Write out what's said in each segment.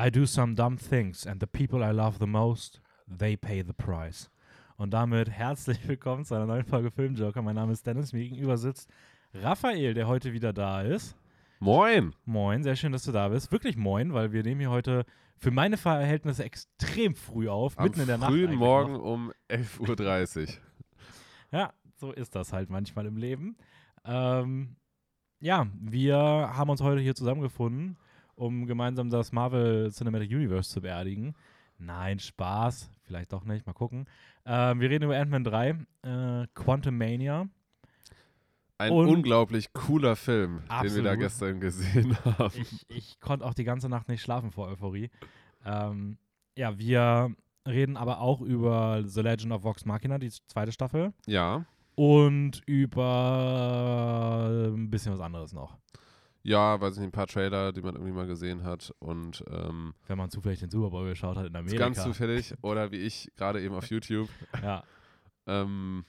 I do some dumb things and the people I love the most, they pay the price. Und damit herzlich willkommen zu einer neuen Folge Filmjoker. Mein Name ist Dennis, mir gegenüber sitzt Raphael, der heute wieder da ist. Moin! Moin, sehr schön, dass du da bist. Wirklich moin, weil wir nehmen hier heute für meine Verhältnisse extrem früh auf, Am mitten in der Nacht. frühen Morgen noch. um 11.30 Uhr. Ja, so ist das halt manchmal im Leben. Ähm, ja, wir haben uns heute hier zusammengefunden, um gemeinsam das Marvel Cinematic Universe zu beerdigen. Nein, Spaß. Vielleicht doch nicht, mal gucken. Ähm, wir reden über Ant-Man 3, äh, Quantum Mania. Ein Und- unglaublich cooler Film, den wir da Absolut. gestern gesehen haben. Ich, ich konnte auch die ganze Nacht nicht schlafen vor Euphorie. Ähm, ja, wir reden aber auch über The Legend of Vox Machina, die zweite Staffel. Ja, Und über ein bisschen was anderes noch. Ja, weiß ich nicht, ein paar Trailer, die man irgendwie mal gesehen hat und ähm, Wenn man zufällig den Super Bowl geschaut hat in Amerika. ganz zufällig oder wie ich gerade eben auf YouTube. Ja, Ähm,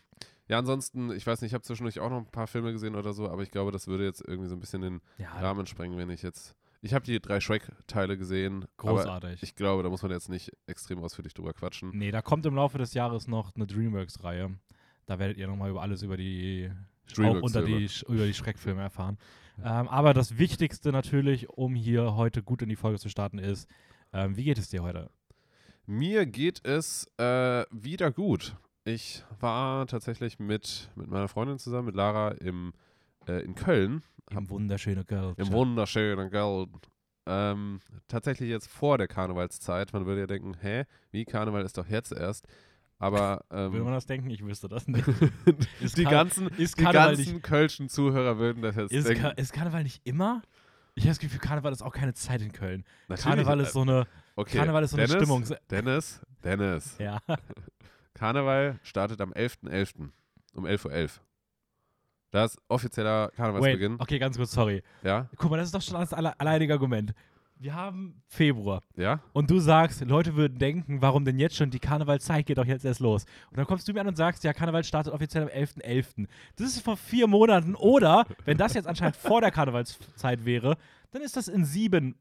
ja, ansonsten, ich weiß nicht, ich habe zwischendurch auch noch ein paar Filme gesehen oder so, aber ich glaube, das würde jetzt irgendwie so ein bisschen den ja Rahmen sprengen, wenn ich jetzt. Ich habe die drei Shrek-Teile gesehen, großartig. ich glaube, da muss man jetzt nicht extrem ausführlich drüber quatschen. nee, da kommt im Laufe des Jahres noch eine Dreamworks-Reihe. Da werdet ihr nochmal über alles über die auch unter die, über die Schreckfilme erfahren. Ähm, aber das Wichtigste natürlich, um hier heute gut in die Folge zu starten, ist, ähm, wie geht es dir heute? Mir geht es äh, wieder gut. Ich war tatsächlich mit, mit meiner Freundin zusammen, mit Lara, im, äh, in Köln, Im wunderschönen Girl. im wunderschönen Köln. Ähm, tatsächlich jetzt vor der Karnevalszeit. Man würde ja denken, hä, wie Karneval ist doch jetzt erst. Aber Will man ähm, das denken? Ich wüsste das nicht. Ist die ganzen, die ganzen kölschen Zuhörer würden das jetzt Ist, denken. Ka ist Karneval nicht immer? Ich habe das Gefühl, Karneval ist auch keine Zeit in Köln. Natürlich, Karneval äh, ist so eine, okay. Karneval ist so eine Dennis, Stimmung. Dennis, Dennis. Ja. Karneval startet am 11.11. um 11.11 Uhr. Das ist offizieller Wait, Karnevalsbeginn. okay, ganz kurz, sorry. Ja, Guck mal, das ist doch schon das alle alleinige Argument. Wir haben Februar ja. und du sagst, Leute würden denken, warum denn jetzt schon? Die Karnevalzeit geht doch jetzt erst los. Und dann kommst du mir an und sagst, ja, Karneval startet offiziell am 11.11. Das ist vor vier Monaten. Oder, wenn das jetzt anscheinend vor der Karnevalszeit wäre, dann ist das in sieben,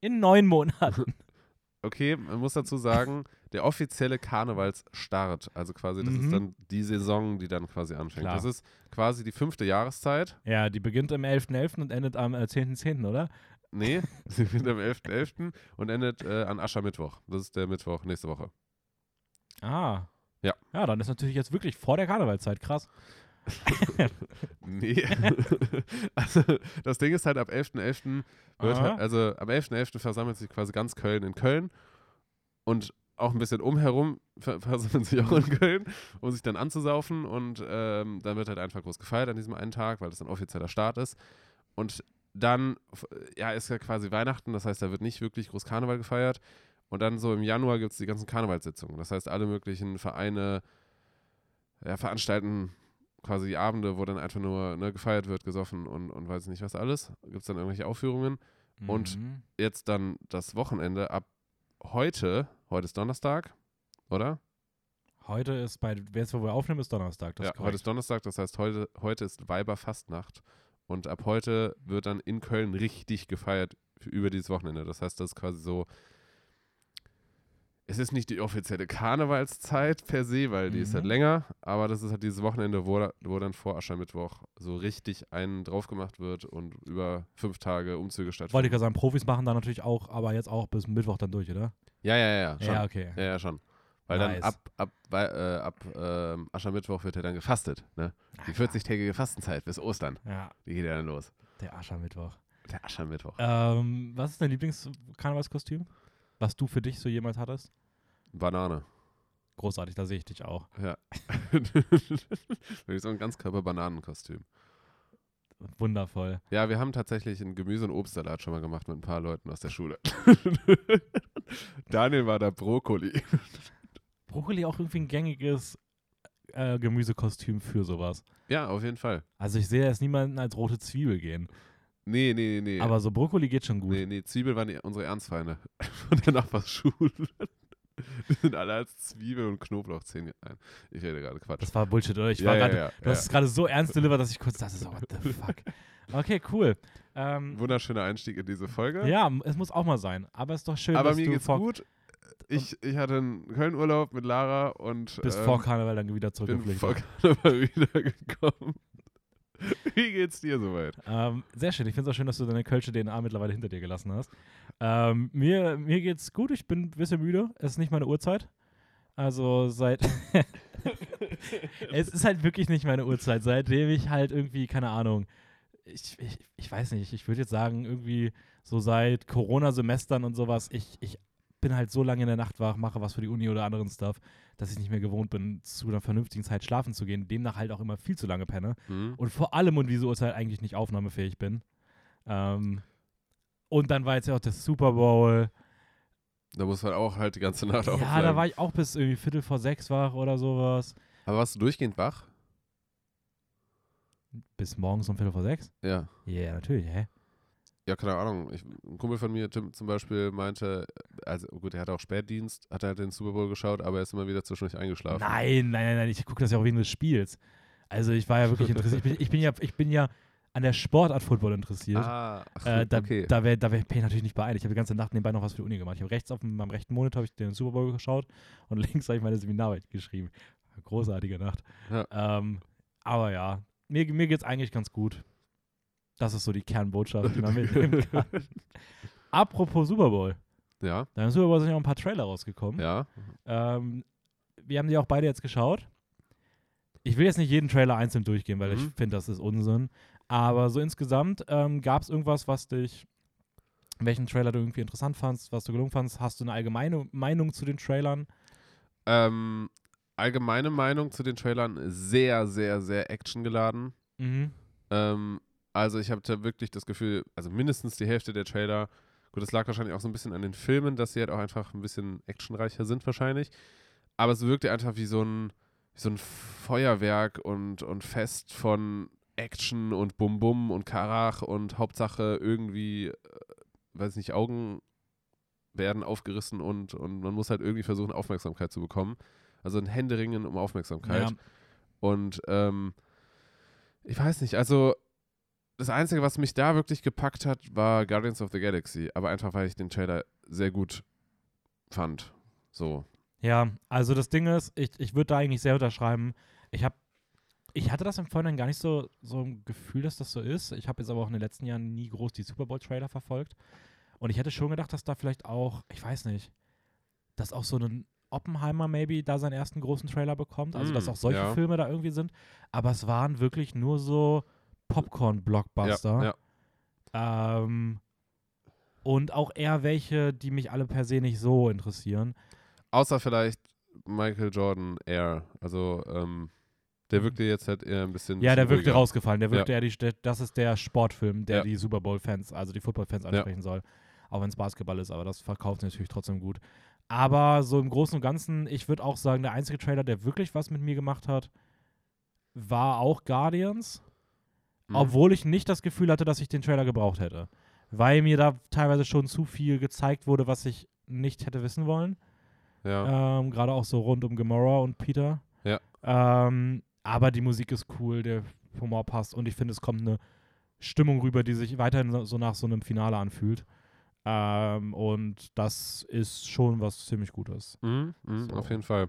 in neun Monaten. Okay, man muss dazu sagen, der offizielle Karnevalsstart, also quasi, das Mhm. ist dann die Saison, die dann quasi anfängt. Klar. Das ist quasi die fünfte Jahreszeit. Ja, die beginnt am 11.11. und endet am äh, 10.10., oder? Nee, sie beginnt am 11.11. und endet äh, an Aschermittwoch. Das ist der Mittwoch nächste Woche. Ah. Ja. Ja, dann ist natürlich jetzt wirklich vor der Karnevalzeit. Krass. Nee. also, das Ding ist halt, ab 11.11. wird Aha. halt, also am 11.11. versammelt sich quasi ganz Köln in Köln und auch ein bisschen umherum ver versammeln sich auch in Köln, um sich dann anzusaufen und ähm, dann wird halt einfach groß gefeiert an diesem einen Tag, weil das ein offizieller Start ist. Und dann, ja, ist ja quasi Weihnachten, das heißt, da wird nicht wirklich groß Karneval gefeiert. Und dann so im Januar gibt es die ganzen Karnevalssitzungen. Das heißt, alle möglichen Vereine ja, veranstalten quasi Abende, wo dann einfach nur ne, gefeiert wird, gesoffen und, und weiß nicht was alles. Gibt es dann irgendwelche Aufführungen. Und Mhm. Jetzt dann das Wochenende ab heute, heute ist Donnerstag, oder? Heute ist bei, jetzt wo wir aufnehmen, ist Donnerstag. Das ja, ist heute korrekt. ist Donnerstag, das heißt, heute, heute ist Weiberfastnacht. Und ab heute wird dann in Köln richtig gefeiert über dieses Wochenende. Das heißt, das ist quasi so. Es ist nicht die offizielle Karnevalszeit per se, weil die ist halt Mhm. länger, aber das ist halt dieses Wochenende, wo, wo dann vor Aschermittwoch so richtig einen drauf gemacht wird und über fünf Tage Umzüge Wollte ich stattfinden. gerade sagen, Profis machen da natürlich auch, aber jetzt auch bis Mittwoch dann durch, oder? Ja, ja, ja, ja. Schon. Ja, okay. Ja, ja, schon. Weil Nice. dann ab, ab, äh, ab ähm, Aschermittwoch wird ja dann gefastet. Ne? Die 40-tägige Fastenzeit bis Ostern. Ja, Die geht ja dann los. der Aschermittwoch. Der Aschermittwoch. Ähm, was ist dein Lieblings-Karnevalskostüm? Was du für dich so jemals hattest? Banane. Großartig, da sehe ich dich auch. Ja. So ein Ganzkörper-Bananenkostüm. Wundervoll. Ja, wir haben tatsächlich einen Gemüse- und Obstsalat schon mal gemacht mit ein paar Leuten aus der Schule. Daniel war da Brokkoli. Brokkoli auch irgendwie ein gängiges äh, Gemüsekostüm für sowas. Ja, auf jeden Fall. Also ich sehe jetzt niemanden als rote Zwiebel gehen. Nee, nee, nee, nee. Aber so Brokkoli geht schon gut. nee, nee, Zwiebel waren die, unsere Ernstfeinde von der Nachbarsschule. Die sind alle als Zwiebel und Knoblauchzehen. Nein, ich rede gerade Quatsch. Das war Bullshit, oder? Ich Ja, war ja, gerade, ja, du hast es gerade so ernst delivered, dass ich kurz dachte, so, what the fuck. Okay, cool. Ähm, Wunderschöner Einstieg in diese Folge. ja, es muss auch mal sein. Aber es ist doch schön, Aber dass mir du geht's vor, gut. Ich, ich hatte einen Köln-Urlaub mit Lara und bis ähm, vor Karneval dann wieder zurückgeflogen. vor Karneval wiedergekommen. Wie geht's dir soweit? Ähm, sehr schön. Ich finde es auch schön, dass du deine Kölsche DNA mittlerweile hinter dir gelassen hast. Ähm, mir, mir geht's gut. Ich bin ein bisschen müde. Es ist nicht meine Uhrzeit. Also seit. es ist halt wirklich nicht meine Uhrzeit. Seitdem ich halt irgendwie, keine Ahnung. Ich, ich, ich weiß nicht. Ich würde jetzt sagen, irgendwie so seit Corona-Semestern und sowas. Ich, ich bin halt so lange in der Nacht wach, mache was für die Uni oder anderen Stuff, dass ich nicht mehr gewohnt bin, zu einer vernünftigen Zeit schlafen zu gehen. Demnach halt auch immer viel zu lange penne Hm? und vor allem um diese Uhrzeit eigentlich nicht aufnahmefähig bin. Ähm, und dann war jetzt ja auch der Super Bowl. Da muss man auch halt die ganze Nacht ja, aufbleiben. da war ich auch bis irgendwie Viertel vor sechs wach oder sowas. Aber warst du durchgehend wach? Bis morgens um Viertel vor sechs? Ja. Ja, yeah, natürlich, hä? Ja, keine Ahnung. Ich, ein Kumpel von mir, Tim, zum Beispiel, meinte, also gut, er hatte auch Spätdienst, hat halt den Super Bowl geschaut, aber er ist immer wieder zwischendurch eingeschlafen. Nein, nein, nein, nein, ich gucke das ja auch wegen des Spiels. Also ich war ja wirklich interessiert. Ich bin, ich bin, ja, ich bin ja an der Sportart Football interessiert. Ah, ach, Äh, da okay. da wäre da wär ich natürlich nicht beeilt. Ich habe die ganze Nacht nebenbei noch was für die Uni gemacht. Ich habe rechts auf meinem rechten Monitor ich den Super Bowl geschaut und links habe ich meine Seminararbeit geschrieben. Großartige Nacht. Ja. Ähm, aber ja, mir, mir geht es eigentlich ganz gut. Das ist so die Kernbotschaft, die man mitnehmen kann. Apropos Super Bowl. ja, Da im Super Bowl sind ja auch ein paar Trailer rausgekommen. ja. Ähm, wir haben die auch beide jetzt geschaut. Ich will jetzt nicht jeden Trailer einzeln durchgehen, weil ich Mhm. finde, das ist Unsinn. Aber so insgesamt ähm, gab es irgendwas, was dich, welchen Trailer du irgendwie interessant fandst, was du gelungen fandst? Hast du eine allgemeine Meinung zu den Trailern? Ähm, allgemeine Meinung zu den Trailern, sehr, sehr, sehr actiongeladen. Mhm. Ähm, also ich hatte wirklich das Gefühl, also mindestens die Hälfte der Trailer, gut, das lag wahrscheinlich auch so ein bisschen an den Filmen, dass sie halt auch einfach ein bisschen actionreicher sind wahrscheinlich. Aber es wirkte einfach wie so ein, wie so ein Feuerwerk und, und Fest von Action und Bum Bum und Karach und Hauptsache irgendwie, äh, weiß nicht, Augen werden aufgerissen und, und man muss halt irgendwie versuchen, Aufmerksamkeit zu bekommen. Also ein Händeringen um Aufmerksamkeit. Ja. Und ähm, ich weiß nicht, also das Einzige, was mich da wirklich gepackt hat, war Guardians of the Galaxy. Aber einfach, weil ich den Trailer sehr gut fand. So. Ja, also das Ding ist, ich, ich würde da eigentlich sehr unterschreiben. Ich habe, ich hatte das im Vorhinein gar nicht so, so ein Gefühl, dass das so ist. Ich habe jetzt aber auch in den letzten Jahren nie groß die Super Bowl-Trailer verfolgt. Und ich hätte schon gedacht, dass da vielleicht auch, ich weiß nicht, dass auch so ein Oppenheimer maybe da seinen ersten großen Trailer bekommt. Also, dass Mm, auch solche ja. Filme da irgendwie sind. Aber es waren wirklich nur so Popcorn-Blockbuster. Ja, Ähm, und auch eher welche, die mich alle per se nicht so interessieren. Außer vielleicht Michael Jordan Air. Also, ähm, der wirkte jetzt halt eher ein bisschen. Ja, der wirkte ruhiger. rausgefallen. Der wirkte ja, die, der, das ist der Sportfilm, der Ja. die Super Bowl-Fans, also die Football-Fans ansprechen soll. Auch wenn es Basketball ist, aber das verkauft natürlich trotzdem gut. Aber so im Großen und Ganzen, ich würde auch sagen, der einzige Trailer, der wirklich was mit mir gemacht hat, war auch Guardians. Mhm. Obwohl ich nicht das Gefühl hatte, dass ich den Trailer gebraucht hätte. Weil mir da teilweise schon zu viel gezeigt wurde, was ich nicht hätte wissen wollen. Ja. Ähm, Gerade auch so rund um Gamora und Peter. Ja. Ähm, aber die Musik ist cool, der Humor passt und ich finde, es kommt eine Stimmung rüber, die sich weiterhin so- nach so einem Finale anfühlt. Ähm, und das ist schon was ziemlich Gutes. Mhm, mhm, So. Auf jeden Fall.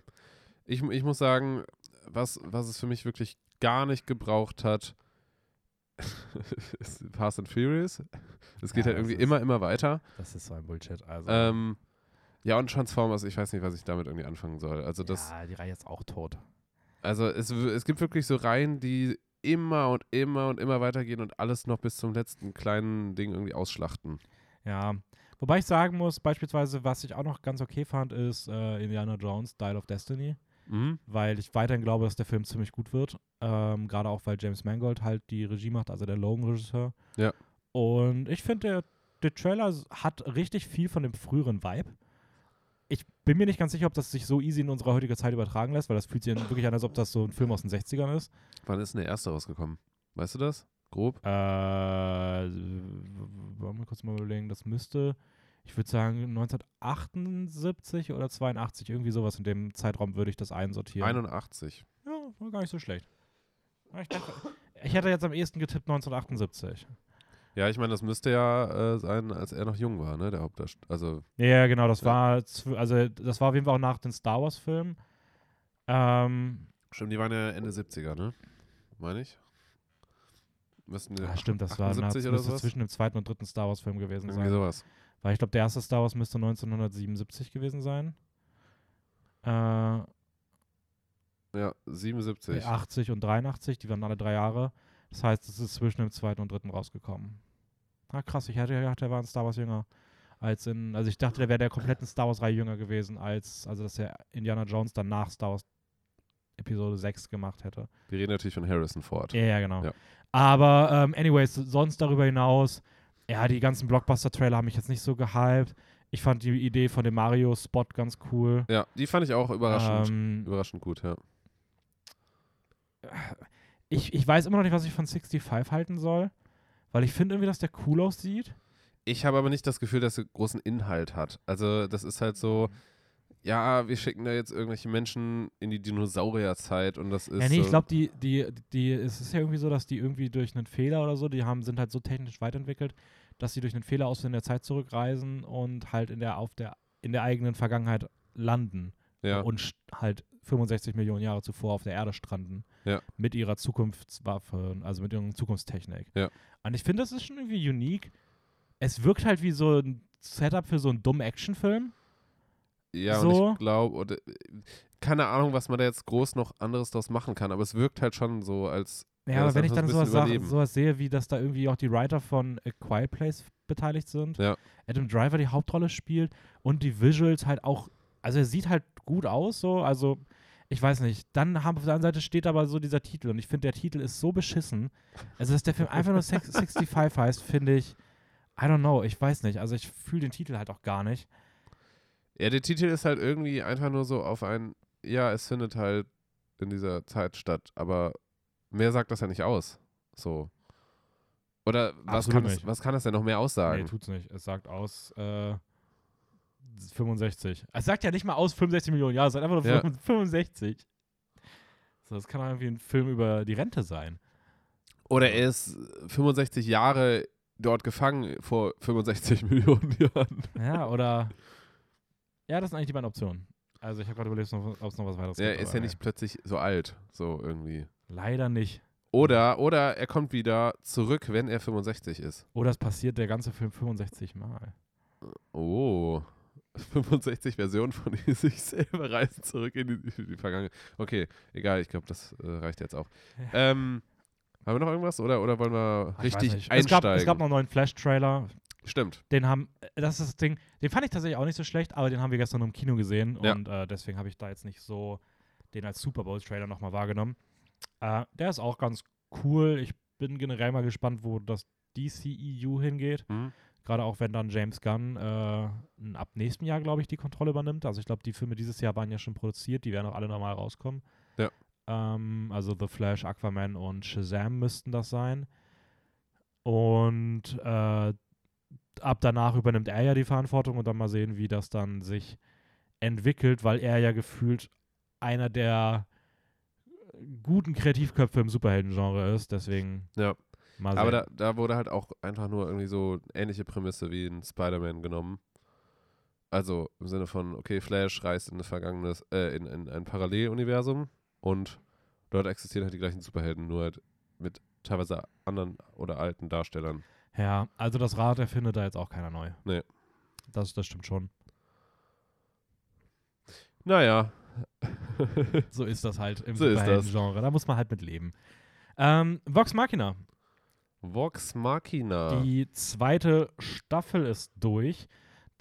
Ich, ich muss sagen, was, was es für mich wirklich gar nicht gebraucht hat, Fast and Furious. Es geht Ja, halt irgendwie ist- immer, immer weiter. Das ist so ein Bullshit. Also, Ähm, ja, und Transformers, ich weiß nicht, was ich damit irgendwie anfangen soll. Also, das, ja, die Reihe ist auch tot. also es, es gibt wirklich so Reihen, die immer und immer und immer weitergehen und alles noch bis zum letzten kleinen Ding irgendwie ausschlachten. Ja. Wobei ich sagen muss, beispielsweise, was ich auch noch ganz okay fand, ist äh, Indiana Jones, Dial of Destiny. Mhm. weil ich weiterhin glaube, dass der Film ziemlich gut wird. Ähm, Gerade auch, weil James Mangold halt die Regie macht, also der Logan-Regisseur. Ja. Und ich finde, der, der Trailer hat richtig viel von dem früheren Vibe. Ich bin mir nicht ganz sicher, ob das sich so easy in unserer heutigen Zeit übertragen lässt, weil das fühlt sich wirklich an, als ob das so ein Film aus den 60ern ist. Wann ist denn der erste rausgekommen? Weißt du das? Grob? Äh, wollen wir kurz mal überlegen, das müsste, ich würde sagen 1978 oder 82, irgendwie sowas in dem Zeitraum würde ich das einsortieren. 81. ja, war gar nicht so schlecht. Ja, Ich, dachte, ich hätte jetzt am ehesten getippt 1978. Ja, ich meine, das müsste ja äh, sein, als er noch jung war, ne? Der Hauptdarsteller. Also, Ja, genau, das Ja. war, also das war auf jeden Fall auch nach den Star Wars Filmen. Ähm, stimmt, die waren ja Ende 70er, ne? Meine ich. Müssten die ah, stimmt, das war nach, 78 oder müsste sowas? zwischen dem zweiten und dritten Star Wars Film gewesen Irgendwie sein. sowas. Weil ich glaube, der erste Star Wars müsste 1977 gewesen sein. Äh, Ja, 77. 80 und 83, die waren alle drei Jahre. Das heißt, es ist zwischen dem zweiten und dritten rausgekommen. Ah, krass, ich hätte gedacht, der war in Star Wars jünger. Als in, also ich dachte, der wäre der kompletten Star Wars-Reihe jünger gewesen, als, also dass der Indiana Jones dann nach Star Wars Episode 6 gemacht hätte. Wir reden natürlich von Harrison Ford. Ja, ja, genau. Ja. Aber, ähm, anyways, sonst darüber hinaus, ja, die ganzen Blockbuster-Trailer haben mich jetzt nicht so gehypt. Ich fand die Idee von dem Mario-Spot ganz cool. Ja, die fand ich auch überraschend. Ähm, Überraschend gut, ja. ich, ich weiß immer noch nicht, was ich von 65 halten soll, weil ich finde irgendwie, dass der cool aussieht. Ich habe aber nicht das Gefühl, dass er großen Inhalt hat. Also, das ist halt so, ja, wir schicken da jetzt irgendwelche Menschen in die Dinosaurierzeit und das ist. ja, nee, so, ich glaube, die, die, die, es ist ja irgendwie so, dass die irgendwie durch einen Fehler oder so, die haben, sind halt so technisch weiterentwickelt, dass sie durch einen Fehler aus in der Zeit zurückreisen und halt in der, auf der, in der eigenen Vergangenheit landen ja, und halt 65 Millionen Jahre zuvor auf der Erde stranden. Ja. Mit ihrer Zukunftswaffe, also mit ihrer Zukunftstechnik. Ja. Und ich finde, das ist schon irgendwie unique. Es wirkt halt wie so ein Setup für so einen dummen Actionfilm. ja so. und ich glaube, keine Ahnung, was man da jetzt groß noch anderes draus machen kann, aber es wirkt halt schon so, als. Ja, aber wenn ich dann sowas, sag, sowas sehe, wie dass da irgendwie auch die Writer von A Quiet Place beteiligt sind, Ja. Adam Driver die Hauptrolle spielt und die Visuals halt auch, also er sieht halt gut aus, so, also ich weiß nicht. Dann haben, auf der anderen Seite steht aber so dieser Titel und ich finde, der Titel ist so beschissen. Also, dass der Film einfach nur Sex 65 heißt, finde ich, I don't know, ich weiß nicht. Also, ich fühle den Titel halt auch gar nicht. Ja, der Titel ist halt irgendwie einfach nur so auf ein, ja, es findet halt in dieser Zeit statt, aber mehr sagt das ja nicht aus. So. Oder was kann, es, was kann das denn noch mehr aussagen? Nee, tut's nicht. Es sagt aus äh, 65. Es sagt ja nicht mal aus 65 Millionen Jahre, es sagt einfach nur Ja. 65. So, das kann auch irgendwie ein Film über die Rente sein. Oder er ist 65 Jahre dort gefangen vor 65 Millionen Jahren. Ja, oder. Ja, das sind eigentlich die beiden Optionen. Also, ich habe gerade überlegt, ob es noch was weiteres Er gibt. ist aber ja nicht plötzlich so alt, so irgendwie. Leider nicht. Oder, oder er kommt wieder zurück, wenn er 65 ist. Oder es passiert der ganze Film 65 Mal. Oh. 65 Versionen von sich selber reisen zurück in die, die Vergangenheit. Okay, egal, ich glaube, das äh, reicht jetzt auch. Ähm, haben wir noch irgendwas oder, oder wollen wir Ach, ich weiß richtig nicht. Es gab, einsteigen? es gab noch einen neuen Flash-Trailer. Stimmt. Den haben, äh, das ist das Ding, den fand ich tatsächlich auch nicht so schlecht, aber den haben wir gestern im Kino gesehen Ja. und äh, deswegen habe ich da jetzt nicht so den als Super Bowl-Trailer nochmal wahrgenommen. Äh, der ist auch ganz cool. Ich bin generell mal gespannt, wo das DCEU hingeht. Hm? Gerade auch wenn dann James Gunn äh, ab nächstem Jahr, glaube ich, die Kontrolle übernimmt. Also ich glaube, die Filme dieses Jahr waren ja schon produziert, die werden auch alle normal rauskommen. Ja. Ähm, also The Flash, Aquaman und Shazam müssten das sein. Und äh, ab danach übernimmt er ja die Verantwortung und dann mal sehen, wie das dann sich entwickelt, weil er ja gefühlt einer der guten Kreativköpfe im Superhelden-Genre ist. Deswegen Ja. mal sehen. Aber da, da wurde halt auch einfach nur irgendwie so ähnliche Prämisse wie in Spider-Man genommen. Also im Sinne von, okay, Flash reist in, ein vergangenes, äh, in, in ein Paralleluniversum und dort existieren halt die gleichen Superhelden, nur halt mit teilweise anderen oder alten Darstellern. Ja, also das Rad erfindet da jetzt auch keiner neu. Nee. Das, das stimmt schon. Naja. So ist das halt im So. Superhelden-Genre. Da muss man halt mit leben. Ähm, Vox Machina. Vox Machina. Die zweite Staffel ist durch.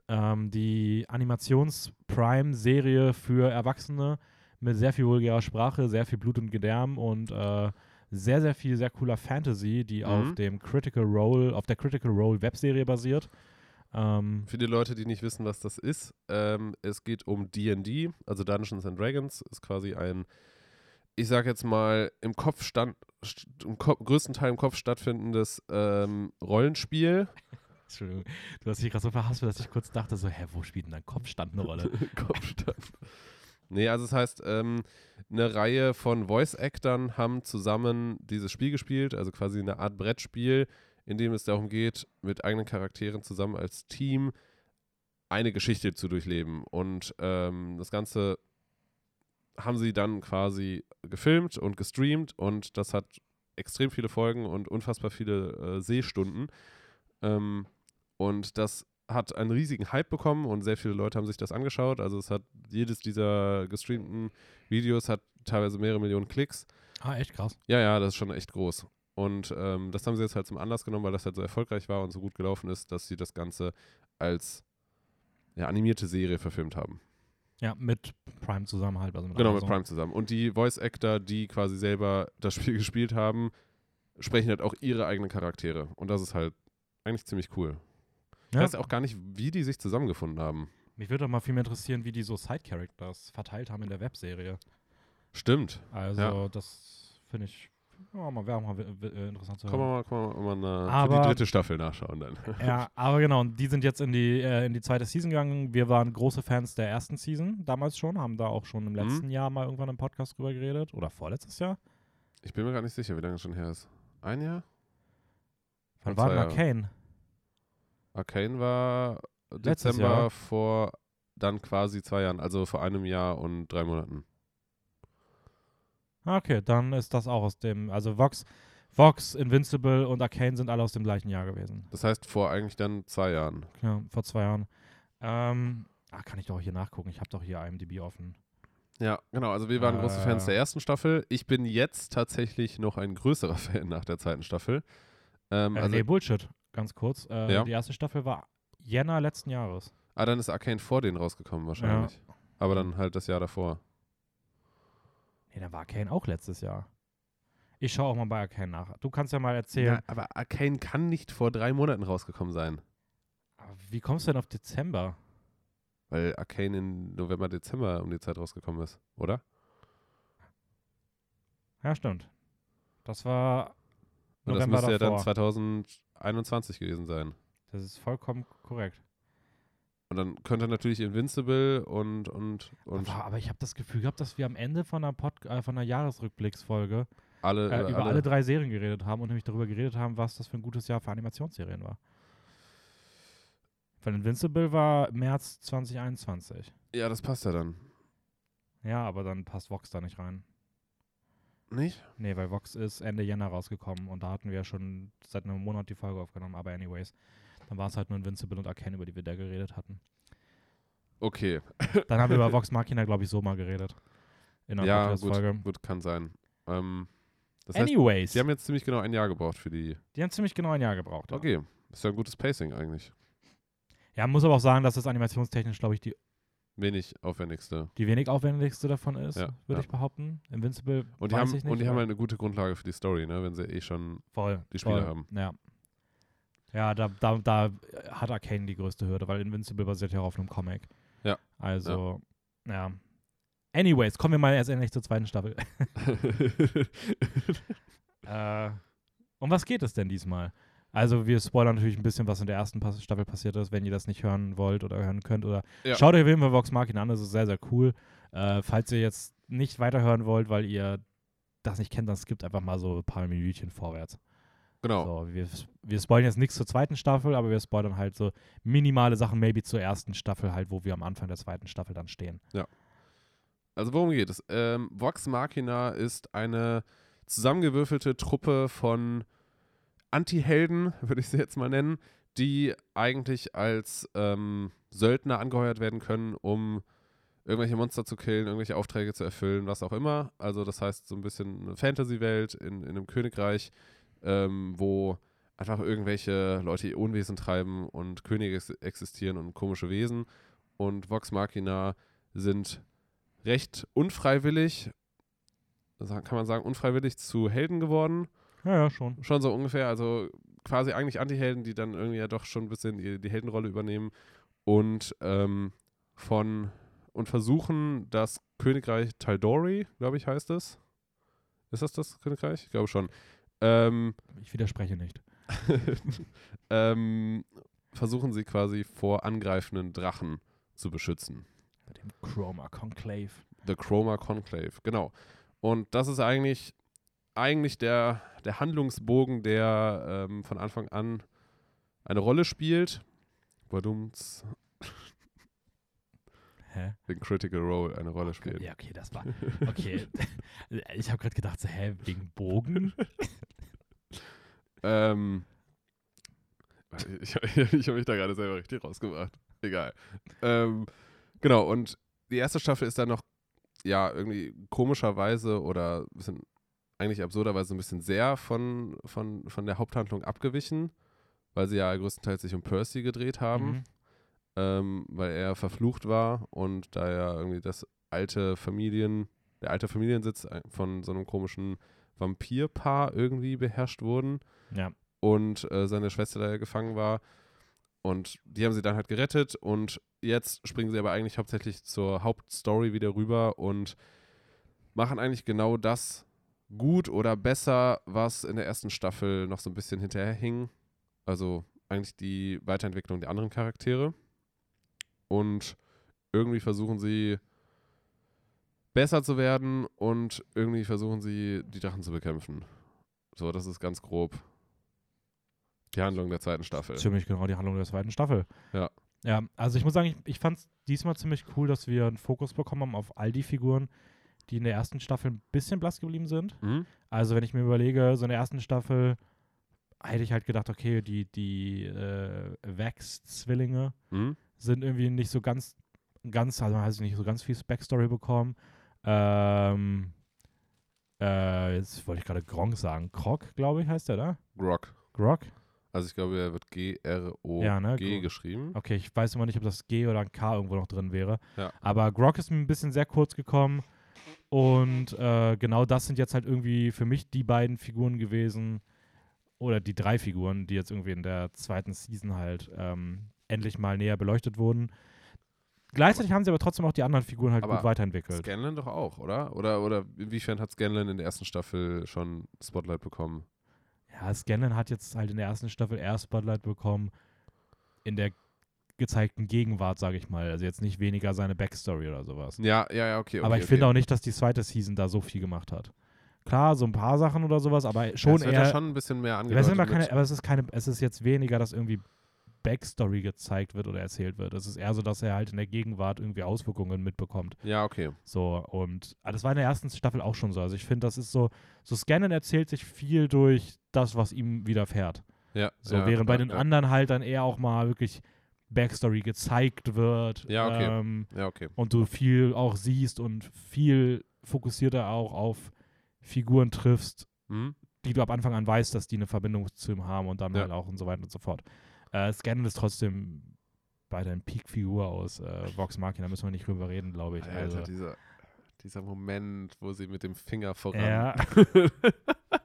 Ähm, die Animations-Prime-Serie für Erwachsene mit sehr viel vulgärer Sprache, sehr viel Blut und Gedärm und äh, sehr, sehr viel sehr cooler Fantasy, die Mhm. auf dem Critical Role, auf der Critical Role Webserie basiert. Ähm, Für die Leute, die nicht wissen, was das ist, ähm, es geht um D&D, also Dungeons and Dragons, ist quasi ein, ich sag jetzt mal, im Kopf stand, st im Ko größten Teil im Kopf stattfindendes ähm, Rollenspiel, Entschuldigung. Du hast dich gerade so verhaspelt, dass ich kurz dachte, so, hä, wo spielt denn dein Kopfstand eine Rolle? Kopfstand. Nee, also das heißt, ähm, eine Reihe von Voice-Actern haben zusammen dieses Spiel gespielt, also quasi eine Art Brettspiel, in dem es darum geht, mit eigenen Charakteren zusammen als Team eine Geschichte zu durchleben. Und ähm, das Ganze haben sie dann quasi gefilmt und gestreamt und das hat extrem viele Folgen und unfassbar viele äh, Sehstunden. Ähm, und das hat einen riesigen Hype bekommen und sehr viele Leute haben sich das angeschaut. Also es hat jedes dieser gestreamten Videos hat teilweise mehrere Millionen Klicks. Ah, echt krass. Ja, ja, das ist schon echt groß. Und ähm, das haben sie jetzt halt zum Anlass genommen, weil das halt so erfolgreich war und so gut gelaufen ist, dass sie das Ganze als ja, animierte Serie verfilmt haben. Ja, mit Prime zusammen halt. Also mit Genau, mit Prime zusammen. Und die Voice-Actor, die quasi selber das Spiel gespielt haben, sprechen halt auch ihre eigenen Charaktere. Und das ist halt eigentlich ziemlich cool. Ich Ja. weiß auch gar nicht, wie die sich zusammengefunden haben. Mich würde doch mal viel mehr interessieren, wie die so Side-Characters verteilt haben in der Webserie. Stimmt. Also, Ja. das finde ich, ja, mal, wäre auch mal w- äh, interessant zu hören. man mal, kann man mal eine, für Aber- die dritte Staffel nachschauen dann. Ja, aber genau, und die sind jetzt in die, äh, in die zweite Season gegangen. Wir waren große Fans der ersten Season damals schon, haben da auch schon im Mhm. letzten Jahr mal irgendwann im Podcast drüber geredet. Oder vorletztes Jahr. Ich bin mir gar nicht sicher, wie lange es schon her ist. Ein Jahr? Wann war denn. Arcane? Arcane war Dezember vor dann quasi zwei Jahren, also vor einem Jahr und drei Monaten. Okay, dann ist das auch aus dem, also Vox, Vox, Invincible und Arcane sind alle aus dem gleichen Jahr gewesen. Das heißt vor eigentlich dann zwei Jahren. Ja, vor zwei Jahren. Ähm, ah, kann ich doch hier nachgucken. Ich habe doch hier IMDb offen. Ja, genau. Also wir waren große Fans Äh. der ersten Staffel. Ich bin jetzt tatsächlich noch ein größerer Fan nach der zweiten Staffel. Ähm, Äh, also, nee, Bullshit. Ganz kurz. Äh, Ja. Die erste Staffel war Jänner letzten Jahres. ah, dann ist Arcane vor denen rausgekommen wahrscheinlich. Aber dann halt das Jahr davor. Nee, dann war Arcane auch letztes Jahr. Ich schaue auch mal bei Arcane nach. Du kannst ja mal erzählen. Ja, aber Arcane kann nicht vor drei Monaten rausgekommen sein. Aber Wie kommst du denn auf Dezember? Weil Arcane in November, Dezember um die Zeit rausgekommen ist, oder? Ja, stimmt. Das war Und das November müsste ja dann davor. 2021 gewesen sein. Das ist vollkommen korrekt. Und dann könnte natürlich Invincible und und und aber, aber ich habe das Gefühl gehabt, dass wir am Ende von einer, Pod äh, von einer Jahresrückblicksfolge alle, äh, äh, über alle. drei Serien geredet haben und nämlich darüber geredet haben, was das für ein gutes Jahr für Animationsserien war. Weil Invincible war März 2021. Ja, das passt ja dann. Ja, aber dann passt Vox da nicht rein. Nicht? Nee, weil Vox ist Ende Jänner rausgekommen und da hatten wir ja schon seit einem Monat die Folge aufgenommen. Aber anyways, dann war es halt nur Invincible und Arcane, über die wir da geredet hatten. Okay. Dann haben wir über Vox Machina, glaube ich, so mal geredet. In einer Ja, gut, gut, kann sein. Ähm, das heißt, Anyways, sie haben jetzt ziemlich genau ein Jahr gebraucht für die. die haben ziemlich genau ein Jahr gebraucht. Ja. Okay, ist ja ein gutes Pacing eigentlich. Ja, muss aber auch sagen, dass das animationstechnisch, glaube ich, die, Wenig aufwendigste. die wenig aufwendigste davon ist, Ja, würde ja. ich behaupten. Invincible Und die, haben, ich nicht. und die haben halt eine gute Grundlage für die Story, ne? Wenn sie eh schon. voll, die Spiele voll, haben. Ja. Ja, da, da, da hat Arcane die größte Hürde, weil Invincible basiert ja auch auf einem Comic. Ja. Also, ja. Anyways, kommen wir mal erst endlich zur zweiten Staffel. äh, um was geht es denn diesmal? Also, wir spoilern natürlich ein bisschen, was in der ersten Staffel passiert ist, wenn ihr das nicht hören wollt oder hören könnt. Oder Ja. schaut euch auf jeden Fall Vox Machina an, das ist sehr, sehr cool. Äh, falls ihr jetzt nicht weiterhören wollt, weil ihr das nicht kennt, dann skippt einfach mal so ein paar Minütchen vorwärts. Genau. So, wir, wir spoilern jetzt nichts zur zweiten Staffel, aber wir spoilern halt so minimale Sachen, maybe zur ersten Staffel, halt, wo wir am Anfang der zweiten Staffel dann stehen. Also worum geht es? Ähm, Vox Machina ist eine zusammengewürfelte Truppe von Anti-Helden, würde ich sie jetzt mal nennen, die eigentlich als ähm, Söldner angeheuert werden können, um irgendwelche Monster zu killen, irgendwelche Aufträge zu erfüllen, was auch immer. Also das heißt so ein bisschen eine Fantasy-Welt in, in einem Königreich, ähm, wo einfach irgendwelche Leute ihr Unwesen treiben und Könige ex existieren und komische Wesen. Und Vox Machina sind recht unfreiwillig, kann man sagen, unfreiwillig zu Helden geworden. Ja, ja, schon. Schon so ungefähr, also quasi eigentlich Anti-Helden, die dann irgendwie ja doch schon ein bisschen die, die Heldenrolle übernehmen und ähm, von und versuchen, das Königreich Taldori, glaube ich, heißt es. Ist das das Königreich? Ich glaube schon. Ähm, Ich widerspreche nicht. ähm, versuchen sie quasi vor angreifenden Drachen zu beschützen. Dem Chroma Conclave. The Chroma Conclave, genau. Und das ist eigentlich, eigentlich der, der Handlungsbogen, der ähm, von Anfang an eine Rolle spielt. Badumts, Hä? in Critical Role eine Rolle spielt. Ja, okay, das war. Okay. ich habe gerade gedacht, so, hä, wegen Bogen? Ähm, warte, ich ich habe mich da gerade selber richtig rausgemacht. Egal. Ähm, genau, und die erste Staffel ist dann noch, ja, irgendwie komischerweise oder ein bisschen, eigentlich absurderweise ein bisschen sehr von, von, von der Haupthandlung abgewichen, weil sie ja größtenteils sich um Percy gedreht haben, Mhm. Ähm, weil er verflucht war und da ja irgendwie das alte Familien, der alte Familiensitz von so einem komischen Vampirpaar irgendwie beherrscht wurden Ja. und äh, seine Schwester da gefangen war. Und die haben sie dann halt gerettet und jetzt springen sie aber eigentlich hauptsächlich zur Hauptstory wieder rüber und machen eigentlich genau das gut oder besser, was in der ersten Staffel noch so ein bisschen hinterherhing. Also eigentlich die Weiterentwicklung der anderen Charaktere. Und irgendwie versuchen sie besser zu werden und irgendwie versuchen sie die Drachen zu bekämpfen. So, das ist ganz grob die Handlung der zweiten Staffel. Ziemlich genau die Handlung der zweiten Staffel. Ja. Ja, also ich muss sagen, ich, ich fand es diesmal ziemlich cool, dass wir einen Fokus bekommen haben auf all die Figuren, die in der ersten Staffel ein bisschen blass geblieben sind. Mhm. Also wenn ich mir überlege, so in der ersten Staffel hätte ich halt gedacht, okay, die, die äh, Vax-Zwillinge Mhm. Sind irgendwie nicht so ganz, ganz, also hast nicht so ganz viel Backstory bekommen. Ähm, äh, jetzt wollte ich gerade Gronk sagen. Krog, glaube ich, heißt der, da? Grog. Grog? Also ich glaube, er wird G-R-O-G Ja, ne, geschrieben. Okay, ich weiß immer nicht, ob das G oder ein K irgendwo noch drin wäre. Ja. Aber Grog ist mir ein bisschen sehr kurz gekommen. Und äh, genau das sind jetzt halt irgendwie für mich die beiden Figuren gewesen, oder die drei Figuren, die jetzt irgendwie in der zweiten Season halt ähm, endlich mal näher beleuchtet wurden. Gleichzeitig haben sie aber trotzdem auch die anderen Figuren halt Aber gut weiterentwickelt. Scanlan doch auch, oder? Oder, oder inwiefern hat Scanlan in der ersten Staffel schon Spotlight bekommen? Ja, Scanlan hat jetzt halt in der ersten Staffel eher Spotlight bekommen in der gezeigten Gegenwart, sage ich mal. Also jetzt nicht weniger seine Backstory oder sowas. Ja, ja, ja, okay. okay aber ich okay. finde auch nicht, dass die zweite Season da so viel gemacht hat. Klar, so ein paar Sachen oder sowas, aber schon ja, es wird eher. ja schon ein bisschen mehr aber, es angedeutet. keine, aber es ist keine, es ist jetzt weniger, dass irgendwie Backstory gezeigt wird oder erzählt wird. Es ist eher so, dass er halt in der Gegenwart irgendwie Auswirkungen mitbekommt. ja, okay. So, und ah, das war in der ersten Staffel auch schon so. Also ich finde, das ist so, so Scannen erzählt sich viel durch das, was ihm widerfährt. Ja, So, ja, während bei ja, den ja. anderen halt dann eher auch mal wirklich Backstory gezeigt wird. Ja, okay. Ähm, Ja, okay. und du viel auch siehst und viel fokussierter auch auf Figuren triffst, Mhm. die du ab Anfang an weißt, dass die eine Verbindung zu ihm haben und dann Ja. halt auch und so weiter und so fort. Äh, Scanlan ist trotzdem bei deinem Peak-Figur aus äh, Vox Machina, da müssen wir nicht drüber reden, glaube ich. Alter, also, dieser, dieser Moment, wo sie mit dem Finger voran. ja.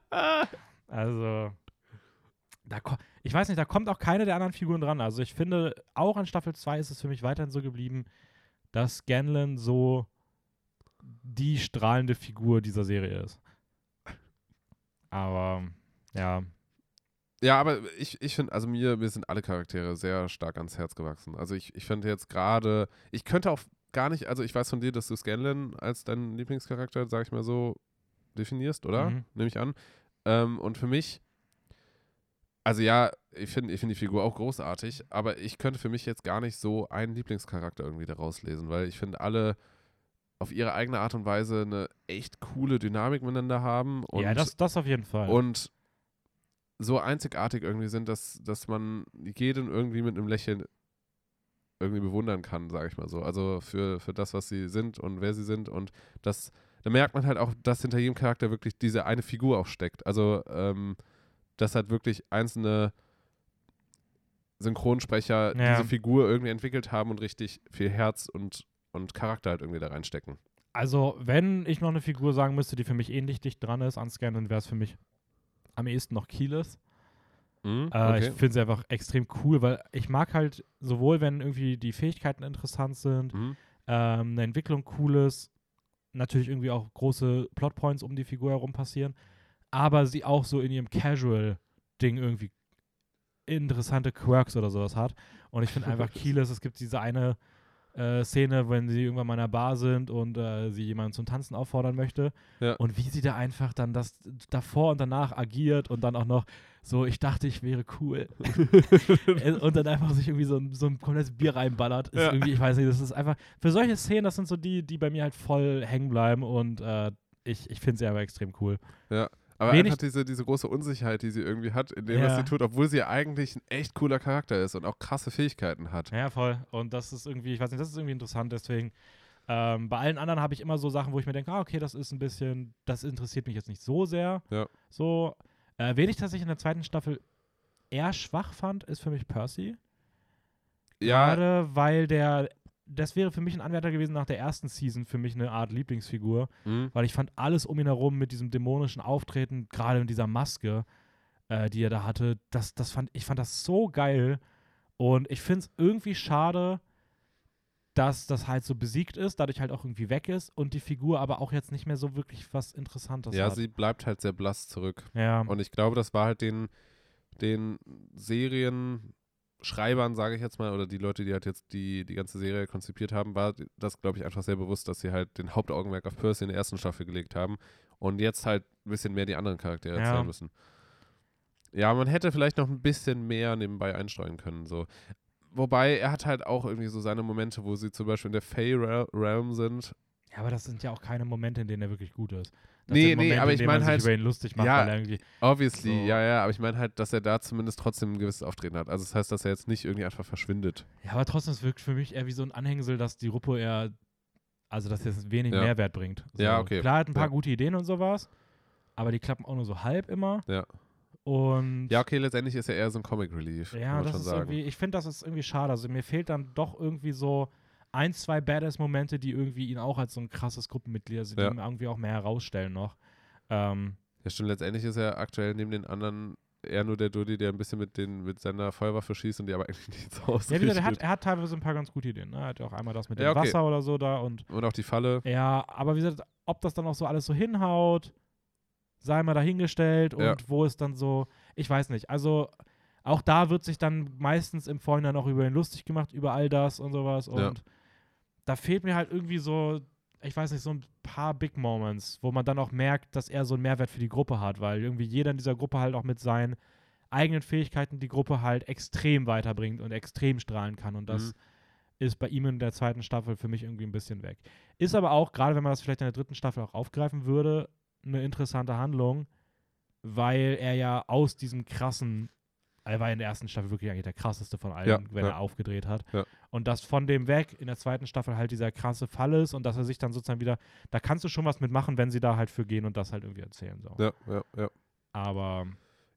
also, da ich weiß nicht, da kommt auch keine der anderen Figuren dran. Also ich finde, auch an Staffel 2 ist es für mich weiterhin so geblieben, dass Scanlan so die strahlende Figur dieser Serie ist. Aber, ja. Ja, aber ich, ich finde, also mir, mir sind alle Charaktere sehr stark ans Herz gewachsen. Also ich, ich finde jetzt gerade, ich könnte auch gar nicht, also ich weiß von dir, dass du Scanlan als deinen Lieblingscharakter, sag ich mal so, definierst, oder? Mhm. Nehme ich an. Ähm, und für mich, also ja, ich finde ich find die Figur auch großartig, aber ich könnte für mich jetzt gar nicht so einen Lieblingscharakter irgendwie daraus lesen, weil ich finde, alle auf ihre eigene Art und Weise eine echt coole Dynamik miteinander haben. Und ja, das, das auf jeden Fall. und so einzigartig irgendwie sind, dass, dass man jeden irgendwie mit einem Lächeln irgendwie bewundern kann, sage ich mal so. Also für, für das, was sie sind und wer sie sind. Und das, da merkt man halt auch, dass hinter jedem Charakter wirklich diese eine Figur auch steckt. Also, ähm, dass halt wirklich einzelne Synchronsprecher Ja. diese Figur irgendwie entwickelt haben und richtig viel Herz und, und Charakter halt irgendwie da reinstecken. Also, wenn ich noch eine Figur sagen müsste, die für mich ähnlich dicht dran ist an Scanlan, wäre es für mich am ehesten noch Keyless. Mhm, Äh, Ich finde sie einfach extrem cool, weil ich mag halt sowohl, wenn irgendwie die Fähigkeiten interessant sind, Mhm. ähm, eine Entwicklung cool ist, natürlich irgendwie auch große Plotpoints um die Figur herum passieren, aber sie auch so in ihrem Casual-Ding irgendwie interessante Quirks oder sowas hat. Und ich finde einfach Keyless, es gibt diese eine äh, Szene, wenn sie irgendwann mal in einer Bar sind und äh, sie jemanden zum Tanzen auffordern möchte. Ja. Und wie sie da einfach dann das davor und danach agiert und dann auch noch so, ich dachte, ich wäre cool. Äh, und dann einfach sich irgendwie so, ein- so ein komplettes Bier reinballert. Ist Ja. irgendwie, ich weiß nicht, das ist einfach, für solche Szenen, das sind so die, die bei mir halt voll hängen bleiben und äh, ich, ich finde sie aber extrem cool. Aber Wenig- einfach diese, diese große Unsicherheit, die sie irgendwie hat, in dem, was Ja. sie tut, obwohl sie eigentlich ein echt cooler Charakter ist und auch krasse Fähigkeiten hat. Ja, voll. Und das ist irgendwie, ich weiß nicht, das ist irgendwie interessant, deswegen. Ähm, bei allen anderen habe ich immer so Sachen, wo ich mir denke, ah, okay, das ist ein bisschen, das interessiert mich jetzt nicht so sehr. Ja. So, äh, wen ich tatsächlich in der zweiten Staffel eher schwach fand, ist für mich Percy. Ja, Gerade weil der, das wäre für mich ein Anwärter gewesen nach der ersten Season, für mich eine Art Lieblingsfigur, mhm. weil ich fand alles um ihn herum mit diesem dämonischen Auftreten, gerade mit dieser Maske, äh, die er da hatte, das, das fand, ich fand das so geil. Und ich finde es irgendwie schade, dass das halt so besiegt ist, dadurch halt auch irgendwie weg ist und die Figur aber auch jetzt nicht mehr so wirklich was Interessantes ja hat. sie bleibt halt sehr blass zurück. ja, Und ich glaube, das war halt den, den Serienschreibern, sage ich jetzt mal, oder die Leute, die halt jetzt die, die ganze Serie konzipiert haben, war das, glaube ich, einfach sehr bewusst, dass sie halt den Hauptaugenmerk auf Percy in der ersten Staffel gelegt haben und jetzt halt ein bisschen mehr die anderen Charaktere Ja. erzählen müssen. Ja, man hätte vielleicht noch ein bisschen mehr nebenbei einstreuen können, so. Wobei, er hat halt auch irgendwie so seine Momente, wo sie zum Beispiel in der Fey-Realm sind. Ja, aber das sind ja auch keine Momente, in denen er wirklich gut ist. Das Nee, sind nee, Momente, aber ich denen man mein sich halt- über ihn lustig macht, Ja, weil er irgendwie Obviously, So. ja, ja, aber ich meine halt, dass er da zumindest trotzdem ein gewisses Auftreten hat. Also das heißt, dass er jetzt nicht irgendwie einfach verschwindet. Ja, aber trotzdem, es wirkt für mich eher wie so ein Anhängsel, dass die Ruppe eher, also dass es wenig Ja. Mehrwert bringt. So, Ja, okay. Klar, hat ein paar Ja. gute Ideen und sowas, aber die klappen auch nur so halb immer. Ja. Und Ja, okay, letztendlich ist er eher so ein Comic Relief, ja, das ist sagen. irgendwie, ich finde, das ist irgendwie schade. Also mir fehlt dann doch irgendwie so ein, zwei Badass-Momente, die irgendwie ihn auch als so ein krasses Gruppenmitglied, also die Ja. ihn irgendwie auch mehr herausstellen noch. Ähm, Ja, stimmt, letztendlich ist er aktuell neben den anderen eher nur der Dodi, der ein bisschen mit, den, mit seiner Feuerwaffe schießt und die aber eigentlich nichts ja, ausrichtet. wie gesagt, er hat, er hat teilweise ein paar ganz gute Ideen. Ne? Er hat ja auch einmal das mit dem Ja, okay. Wasser oder so da und und auch die Falle. Ja, aber wie gesagt, ob das dann auch so alles so hinhaut, sei mal dahingestellt und Ja. wo es dann so, ich weiß nicht. Also auch da wird sich dann meistens im Vorhinein auch über ihn lustig gemacht, über all das und sowas. Und Ja. Da fehlt mir halt irgendwie so, ich weiß nicht, so ein paar Big Moments, wo man dann auch merkt, dass er so einen Mehrwert für die Gruppe hat, weil irgendwie jeder in dieser Gruppe halt auch mit seinen eigenen Fähigkeiten die Gruppe halt extrem weiterbringt und extrem strahlen kann. Und das Mhm. ist bei ihm in der zweiten Staffel für mich irgendwie ein bisschen weg. Ist aber auch, gerade wenn man das vielleicht in der dritten Staffel auch aufgreifen würde, eine interessante Handlung, weil er ja aus diesem krassen, er war in der ersten Staffel wirklich eigentlich der krasseste von allen, Ja, wenn ja. er aufgedreht hat. Ja. Und dass von dem weg in der zweiten Staffel halt dieser krasse Fall ist und dass er sich dann sozusagen wieder, da kannst du schon was mitmachen, wenn sie da halt für gehen und das halt irgendwie erzählen. So. Ja, ja, ja. Aber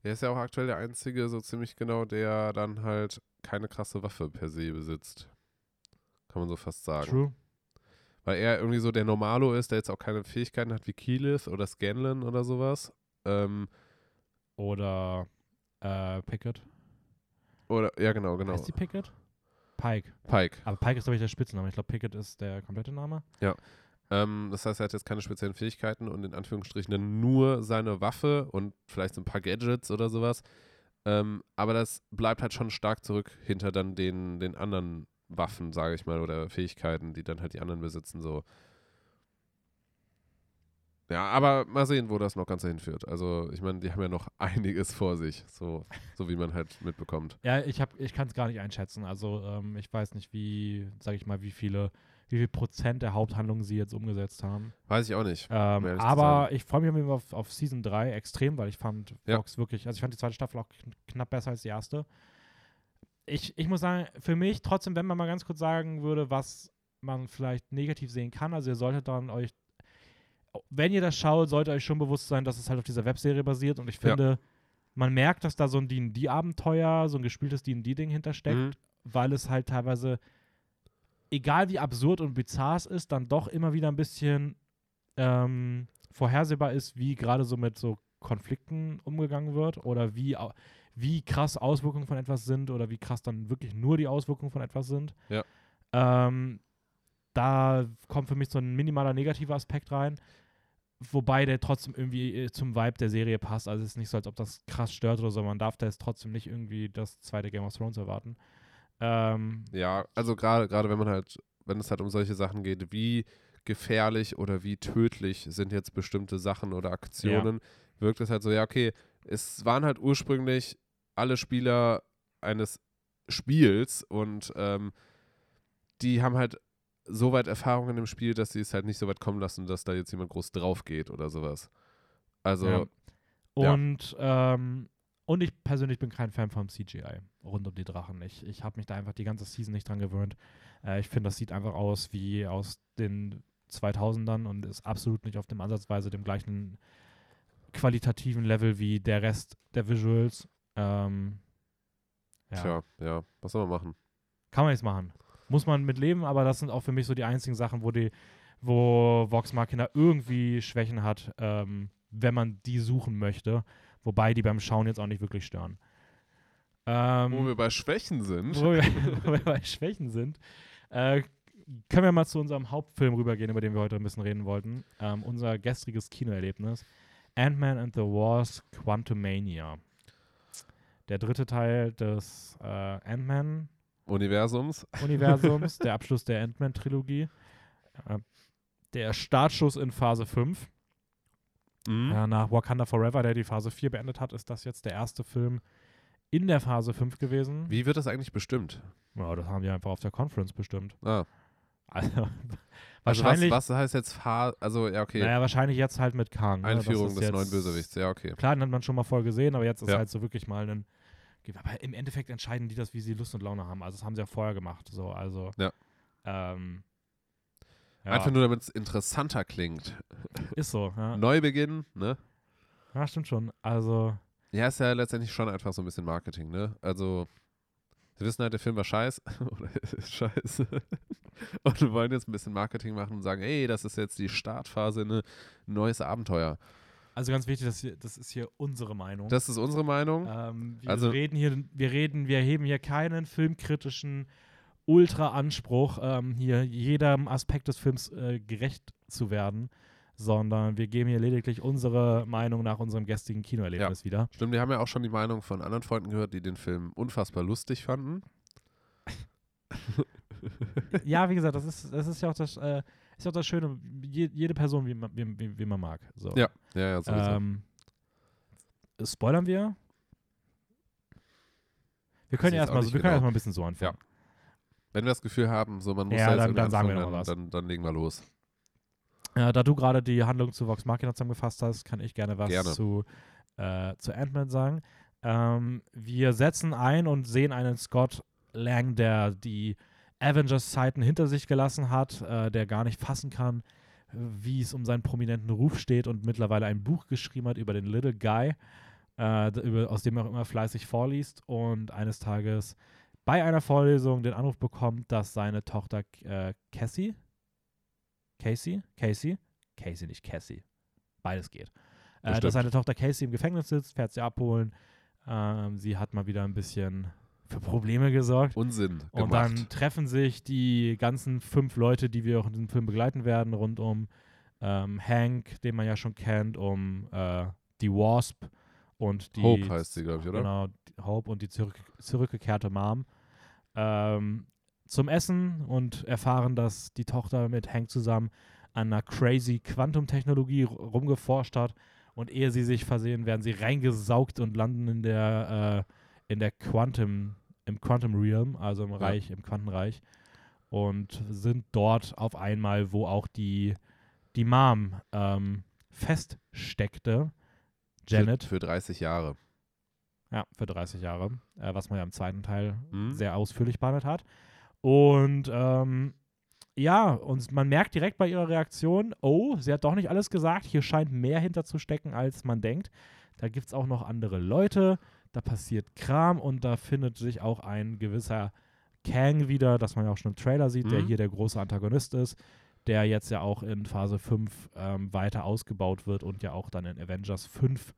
Er ist ja auch aktuell der Einzige, so ziemlich genau, der dann halt keine krasse Waffe per se besitzt. Kann man so fast sagen. true. Weil er irgendwie so der Normalo ist, der jetzt auch keine Fähigkeiten hat wie Keyleth oder Scanlan oder sowas. Ähm, Oder äh, Pickett. oder, ja, genau, genau. Heißt die Pickett? Pike. Pike. Aber Pike ist, glaube ich, der Spitzname. Ich glaube, Pickett ist der komplette Name. Ähm, das heißt, er hat jetzt keine speziellen Fähigkeiten und in Anführungsstrichen dann nur seine Waffe und vielleicht so ein paar Gadgets oder sowas. Ähm, aber das bleibt halt schon stark zurück hinter dann den, den anderen Waffen, sage ich mal, oder Fähigkeiten, die dann halt die anderen besitzen, so. Ja, aber mal sehen, wo das noch Ganze hinführt. Also, ich meine, die haben ja noch einiges vor sich, so, so wie man halt mitbekommt. Ja, ich, hab- ich kann es gar nicht einschätzen. Also ähm, ich weiß nicht, wie, sage ich mal, wie viele, wie viel Prozent der Haupthandlungen sie jetzt umgesetzt haben. Weiß ich auch nicht. Ähm, Um aber ich freue mich auf auf, Season 3 extrem, weil ich fand Ja. Vox wirklich, also ich fand die zweite Staffel auch kn knapp besser als die erste. Ich, ich muss sagen, für mich trotzdem, wenn man mal ganz kurz sagen würde, was man vielleicht negativ sehen kann, also ihr solltet dann euch, wenn ihr das schaut, sollte euch schon bewusst sein, dass es halt auf dieser Webserie basiert und ich Ja. finde, man merkt, dass da so ein D&D-Abenteuer, so ein gespieltes D&D-Ding hintersteckt, Mhm. weil es halt teilweise, egal wie absurd und bizarr es ist, dann doch immer wieder ein bisschen ähm, vorhersehbar ist, wie gerade so mit so Konflikten umgegangen wird oder wie, wie krass Auswirkungen von etwas sind oder wie krass dann wirklich nur die Auswirkungen von etwas sind. Ja. Ähm, da kommt für mich so ein minimaler negativer Aspekt rein. Wobei der trotzdem irgendwie äh, zum Vibe der Serie passt. Also es ist nicht so, als ob das krass stört oder so. Man darf da jetzt trotzdem nicht irgendwie das zweite Game of Thrones erwarten. Ähm, Ja, also gerade gerade wenn man halt, wenn es halt um solche Sachen geht, wie gefährlich oder wie tödlich sind jetzt bestimmte Sachen oder Aktionen, wirkt es halt so, ja, okay, es waren halt ursprünglich alle Spieler eines Spiels und ähm, die haben halt so weit Erfahrung in dem Spiel, dass sie es halt nicht so weit kommen lassen, dass da jetzt jemand groß drauf geht oder sowas. Also, Ja. Ja. Und, ähm, und ich persönlich bin kein Fan vom CGI rund um die Drachen. Ich, ich habe mich da einfach die ganze Season nicht dran gewöhnt. Äh, ich finde, das sieht einfach aus wie aus den 2000ern und ist absolut nicht auf dem ansatzweise dem gleichen qualitativen Level wie der Rest der Visuals. Ähm, ja. tja, ja, was soll man machen? Kann man jetzt machen. Muss man mit leben, aber das sind auch für mich so die einzigen Sachen, wo die, wo Vox Machina irgendwie Schwächen hat, ähm, wenn man die suchen möchte. Wobei die beim Schauen jetzt auch nicht wirklich stören. Ähm, Wo wir bei Schwächen sind. wo wir, wo wir bei Schwächen sind, äh, können wir mal zu unserem Hauptfilm rübergehen, über den wir heute ein bisschen reden wollten. Ähm, unser gestriges Kinoerlebnis. Ant-Man and the Wars Quantumania. Der dritte Teil des äh, Ant-Man Universums. Universums, der Abschluss der Ant-Man-Trilogie. Äh, der Startschuss in Phase 5. Mhm. Äh, nach Wakanda Forever, der die Phase 4 beendet hat, ist das jetzt der erste Film in der Phase 5 gewesen. Wie wird das eigentlich bestimmt? Ja, das haben die einfach auf der Conference bestimmt. Ah, Also, also wahrscheinlich, was, was heißt jetzt Phase? Also, ja, okay. naja, wahrscheinlich jetzt halt mit Kang. Ne? Einführung des jetzt- neuen Bösewichts. Ja, okay. Klar, den hat man schon mal voll gesehen, aber jetzt ist Ja. halt so wirklich mal ein. Aber im Endeffekt entscheiden die das, wie sie Lust und Laune haben. Also, das haben sie ja vorher gemacht. So, also. Ja. Ähm, ja, Einfach nur, damit es interessanter klingt. ist so. Ja. Neubeginn, ne? ja, stimmt schon. Also, Ja, ist ja letztendlich schon einfach so ein bisschen Marketing, ne? Also, wir wissen halt, der Film war scheiß oder ist scheiße. Und wir wollen jetzt ein bisschen Marketing machen und sagen, ey, das ist jetzt die Startphase in ein neues Abenteuer. Also ganz wichtig, das, hier, das ist hier unsere Meinung. Das ist unsere Meinung. Ähm, wir Also- reden hier, wir reden, wir heben hier keinen filmkritischen Ultra-Anspruch, ähm, hier jedem Aspekt des Films äh, gerecht zu werden, sondern wir geben hier lediglich unsere Meinung nach unserem gestrigen Kinoerlebnis wieder. Stimmt, wir haben ja auch schon die Meinung von anderen Freunden gehört, die den Film unfassbar lustig fanden. ja, wie gesagt, das ist, das ist ja auch das, äh, ist ja auch das Schöne, je, jede Person, wie man, wie, wie, wie man mag. So. Ja, ja, ja, sowieso. Ähm, spoilern wir? Wir können ja erstmal so, nicht wir können genau. erstmal ein bisschen so anfangen. Wenn wir das Gefühl haben, so man muss Ja, da dann- dann sagen wir noch was. dann, dann, dann legen wir los. Äh, da du gerade die Handlung zu Vox Machina zusammengefasst hast, kann ich gerne was Gerne. zu, äh, zu Ant-Man sagen. Ähm, wir setzen ein und sehen einen Scott Lang, der die Avengers-Zeiten hinter sich gelassen hat, äh, der gar nicht fassen kann, äh, wie es um seinen prominenten Ruf steht und mittlerweile ein Buch geschrieben hat über den Little Guy, äh, über, aus dem er auch immer fleißig vorliest und eines Tages bei einer Vorlesung den Anruf bekommt, dass seine Tochter äh, Cassie, Casey, Casey, Casey, nicht Cassie, beides geht, äh, Bestimmt. dass seine Tochter Casey im Gefängnis sitzt, fährt sie abholen, ähm, sie hat mal wieder ein bisschen für Probleme gesorgt. Unsinn Und gemacht. dann treffen sich die ganzen fünf Leute, die wir auch in diesem Film begleiten werden, rund um ähm, Hank, den man ja schon kennt, um äh, die Wasp und die Hope heißt sie, glaube ich, oder? Genau, Hope und die zurück, zurückgekehrte Mom ähm, zum Essen und erfahren, dass die Tochter mit Hank zusammen an einer crazy Quantum-Technologie rumgeforscht hat. Und ehe sie sich versehen, werden sie reingesaugt und landen in der, äh, in der Quantum, im Quantum Realm, also im Reich, im Quantenreich. Und sind dort auf einmal, wo auch die, die Mom ähm, feststeckte. Janet. Für, für 30 Jahre. Ja, für 30 Jahre, äh, was man ja im zweiten Teil Mhm. sehr ausführlich behandelt hat. Und ähm, ja, und man merkt direkt bei ihrer Reaktion, oh, sie hat doch nicht alles gesagt, hier scheint mehr hinterzustecken, als man denkt. Da gibt es auch noch andere Leute, da passiert Kram und da findet sich auch ein gewisser Kang wieder, das man ja auch schon im Trailer sieht, der Mhm. hier der große Antagonist ist, der jetzt ja auch in Phase 5 ähm, weiter ausgebaut wird und ja auch dann in Avengers 5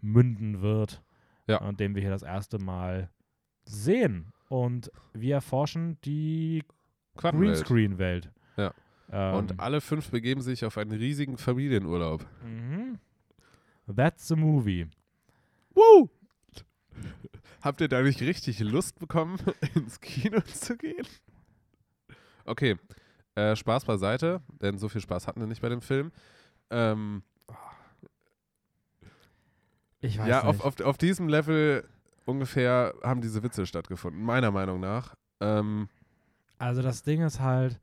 münden wird Ja. und den wir hier das erste Mal sehen. Und wir erforschen die. Greenscreen-Welt. Ja. Ähm, Und alle fünf begeben sich auf einen riesigen Familienurlaub. mhm. That's the movie. Woo! Habt ihr da nicht richtig Lust bekommen, ins Kino zu gehen? Okay, äh, Spaß beiseite, denn so viel Spaß hatten wir nicht bei dem Film. Ähm, Ich weiß ja, auf, nicht. auf, auf diesem Level ungefähr haben diese Witze stattgefunden, meiner Meinung nach. Ähm, Also das Ding ist halt,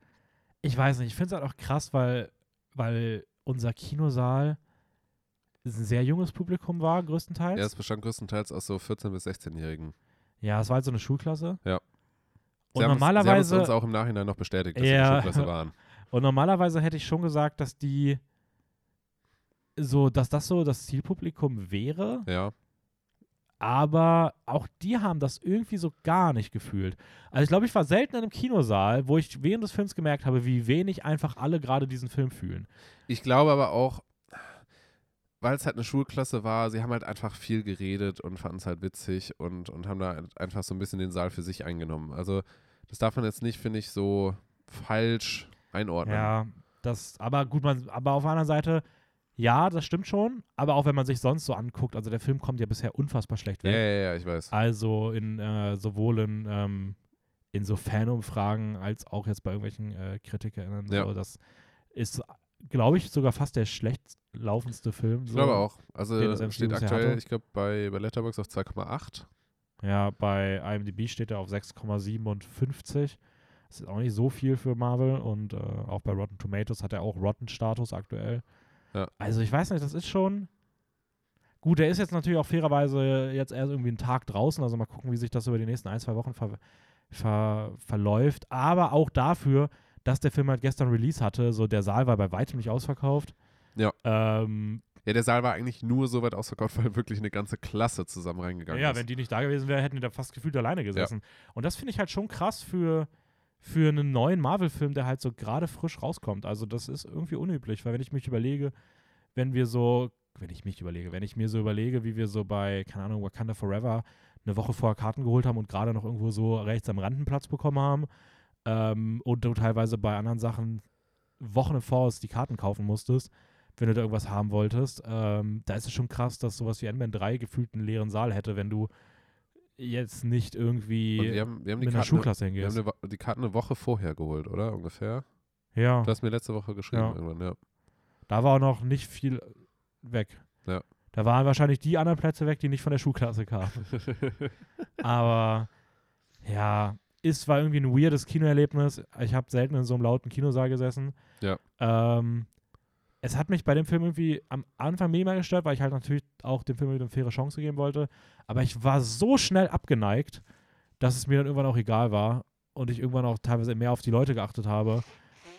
ich weiß nicht, ich finde es halt auch krass, weil, weil unser Kinosaal ein sehr junges Publikum war, größtenteils. ja, es bestand größtenteils aus so 14- bis 16-Jährigen. Ja, es war halt so eine Schulklasse. Ja. Und Sie haben es- Sie haben normalerweise, es uns auch im Nachhinein noch bestätigt, dass sie Ja. in der Schulklasse waren. und normalerweise hätte ich schon gesagt, dass die so, dass das so das Zielpublikum wäre, Ja, aber auch die haben das irgendwie so gar nicht gefühlt. Also ich glaube, ich war selten in einem Kinosaal, wo ich während des Films gemerkt habe, wie wenig einfach alle gerade diesen Film fühlen. Ich glaube aber auch, weil es halt eine Schulklasse war, sie haben halt einfach viel geredet und fanden es halt witzig und, und haben da einfach so ein bisschen den Saal für sich eingenommen. Also das darf man jetzt nicht, finde ich, so falsch einordnen. Ja, das, aber gut, man, aber auf anderen Seite, ja, das stimmt schon, aber auch wenn man sich sonst so anguckt, also der Film kommt ja bisher unfassbar schlecht ja, weg. ja, ja, ich weiß. Also in äh, sowohl in, ähm, in so Fanumfragen als auch jetzt bei irgendwelchen äh, KritikerInnen. Ja. So, das ist, glaube ich, sogar fast der schlecht laufendste Film. Ich so. glaube auch. Also steht aktuell, hatte. ich glaube, bei, bei Letterboxd auf 2,8. Ja, bei IMDb steht er auf 6,57. Das ist auch nicht so viel für Marvel und äh, auch bei Rotten Tomatoes hat er auch Rotten-Status aktuell. Ja. Also ich weiß nicht, das ist schon. Gut, der ist jetzt natürlich auch fairerweise jetzt erst irgendwie einen Tag draußen, also mal gucken, wie sich das über die nächsten ein, zwei Wochen ver ver verläuft. Aber auch dafür, dass der Film halt gestern Release hatte, so der Saal war bei weitem nicht ausverkauft. Ja. Ähm, Ja, der Saal war eigentlich nur so weit ausverkauft, weil wirklich eine ganze Klasse zusammen reingegangen Ja, ist. wenn die nicht da gewesen wäre, hätten die da fast gefühlt alleine gesessen. Und das finde ich halt schon krass für, für einen neuen Marvel-Film, der halt so gerade frisch rauskommt. Also das ist irgendwie unüblich, weil wenn ich mich überlege, wenn wir so, wenn ich mich überlege, wenn ich mir so überlege, wie wir so bei, keine Ahnung, Wakanda Forever eine Woche vorher Karten geholt haben und gerade noch irgendwo so rechts am Rand einen Platz bekommen haben ähm, und du teilweise bei anderen Sachen Wochen im Voraus die Karten kaufen musstest, wenn du da irgendwas haben wolltest, ähm, da ist es schon krass, dass sowas wie Ant-Man 3 gefühlt einen leeren Saal hätte, wenn du jetzt nicht irgendwie wir haben, wir haben die mit einer Schulklasse wir haben hingehst. eine, Wo- die Karten eine Woche vorher geholt, oder? Ungefähr. Ja, Du hast mir letzte Woche geschrieben Ja. irgendwann, ja. da war auch noch nicht viel weg. Ja. Da waren wahrscheinlich die anderen Plätze weg, die nicht von der Schulklasse kamen. Aber ja, ist war irgendwie ein weirdes Kinoerlebnis. Ich habe selten in so einem lauten Kinosaal gesessen. Ja. Ähm, es hat mich bei dem Film irgendwie am Anfang minimal gestört, weil ich halt natürlich auch dem Film eine faire Chance geben wollte. Aber ich war so schnell abgeneigt, dass es mir dann irgendwann auch egal war und ich irgendwann auch teilweise mehr auf die Leute geachtet habe,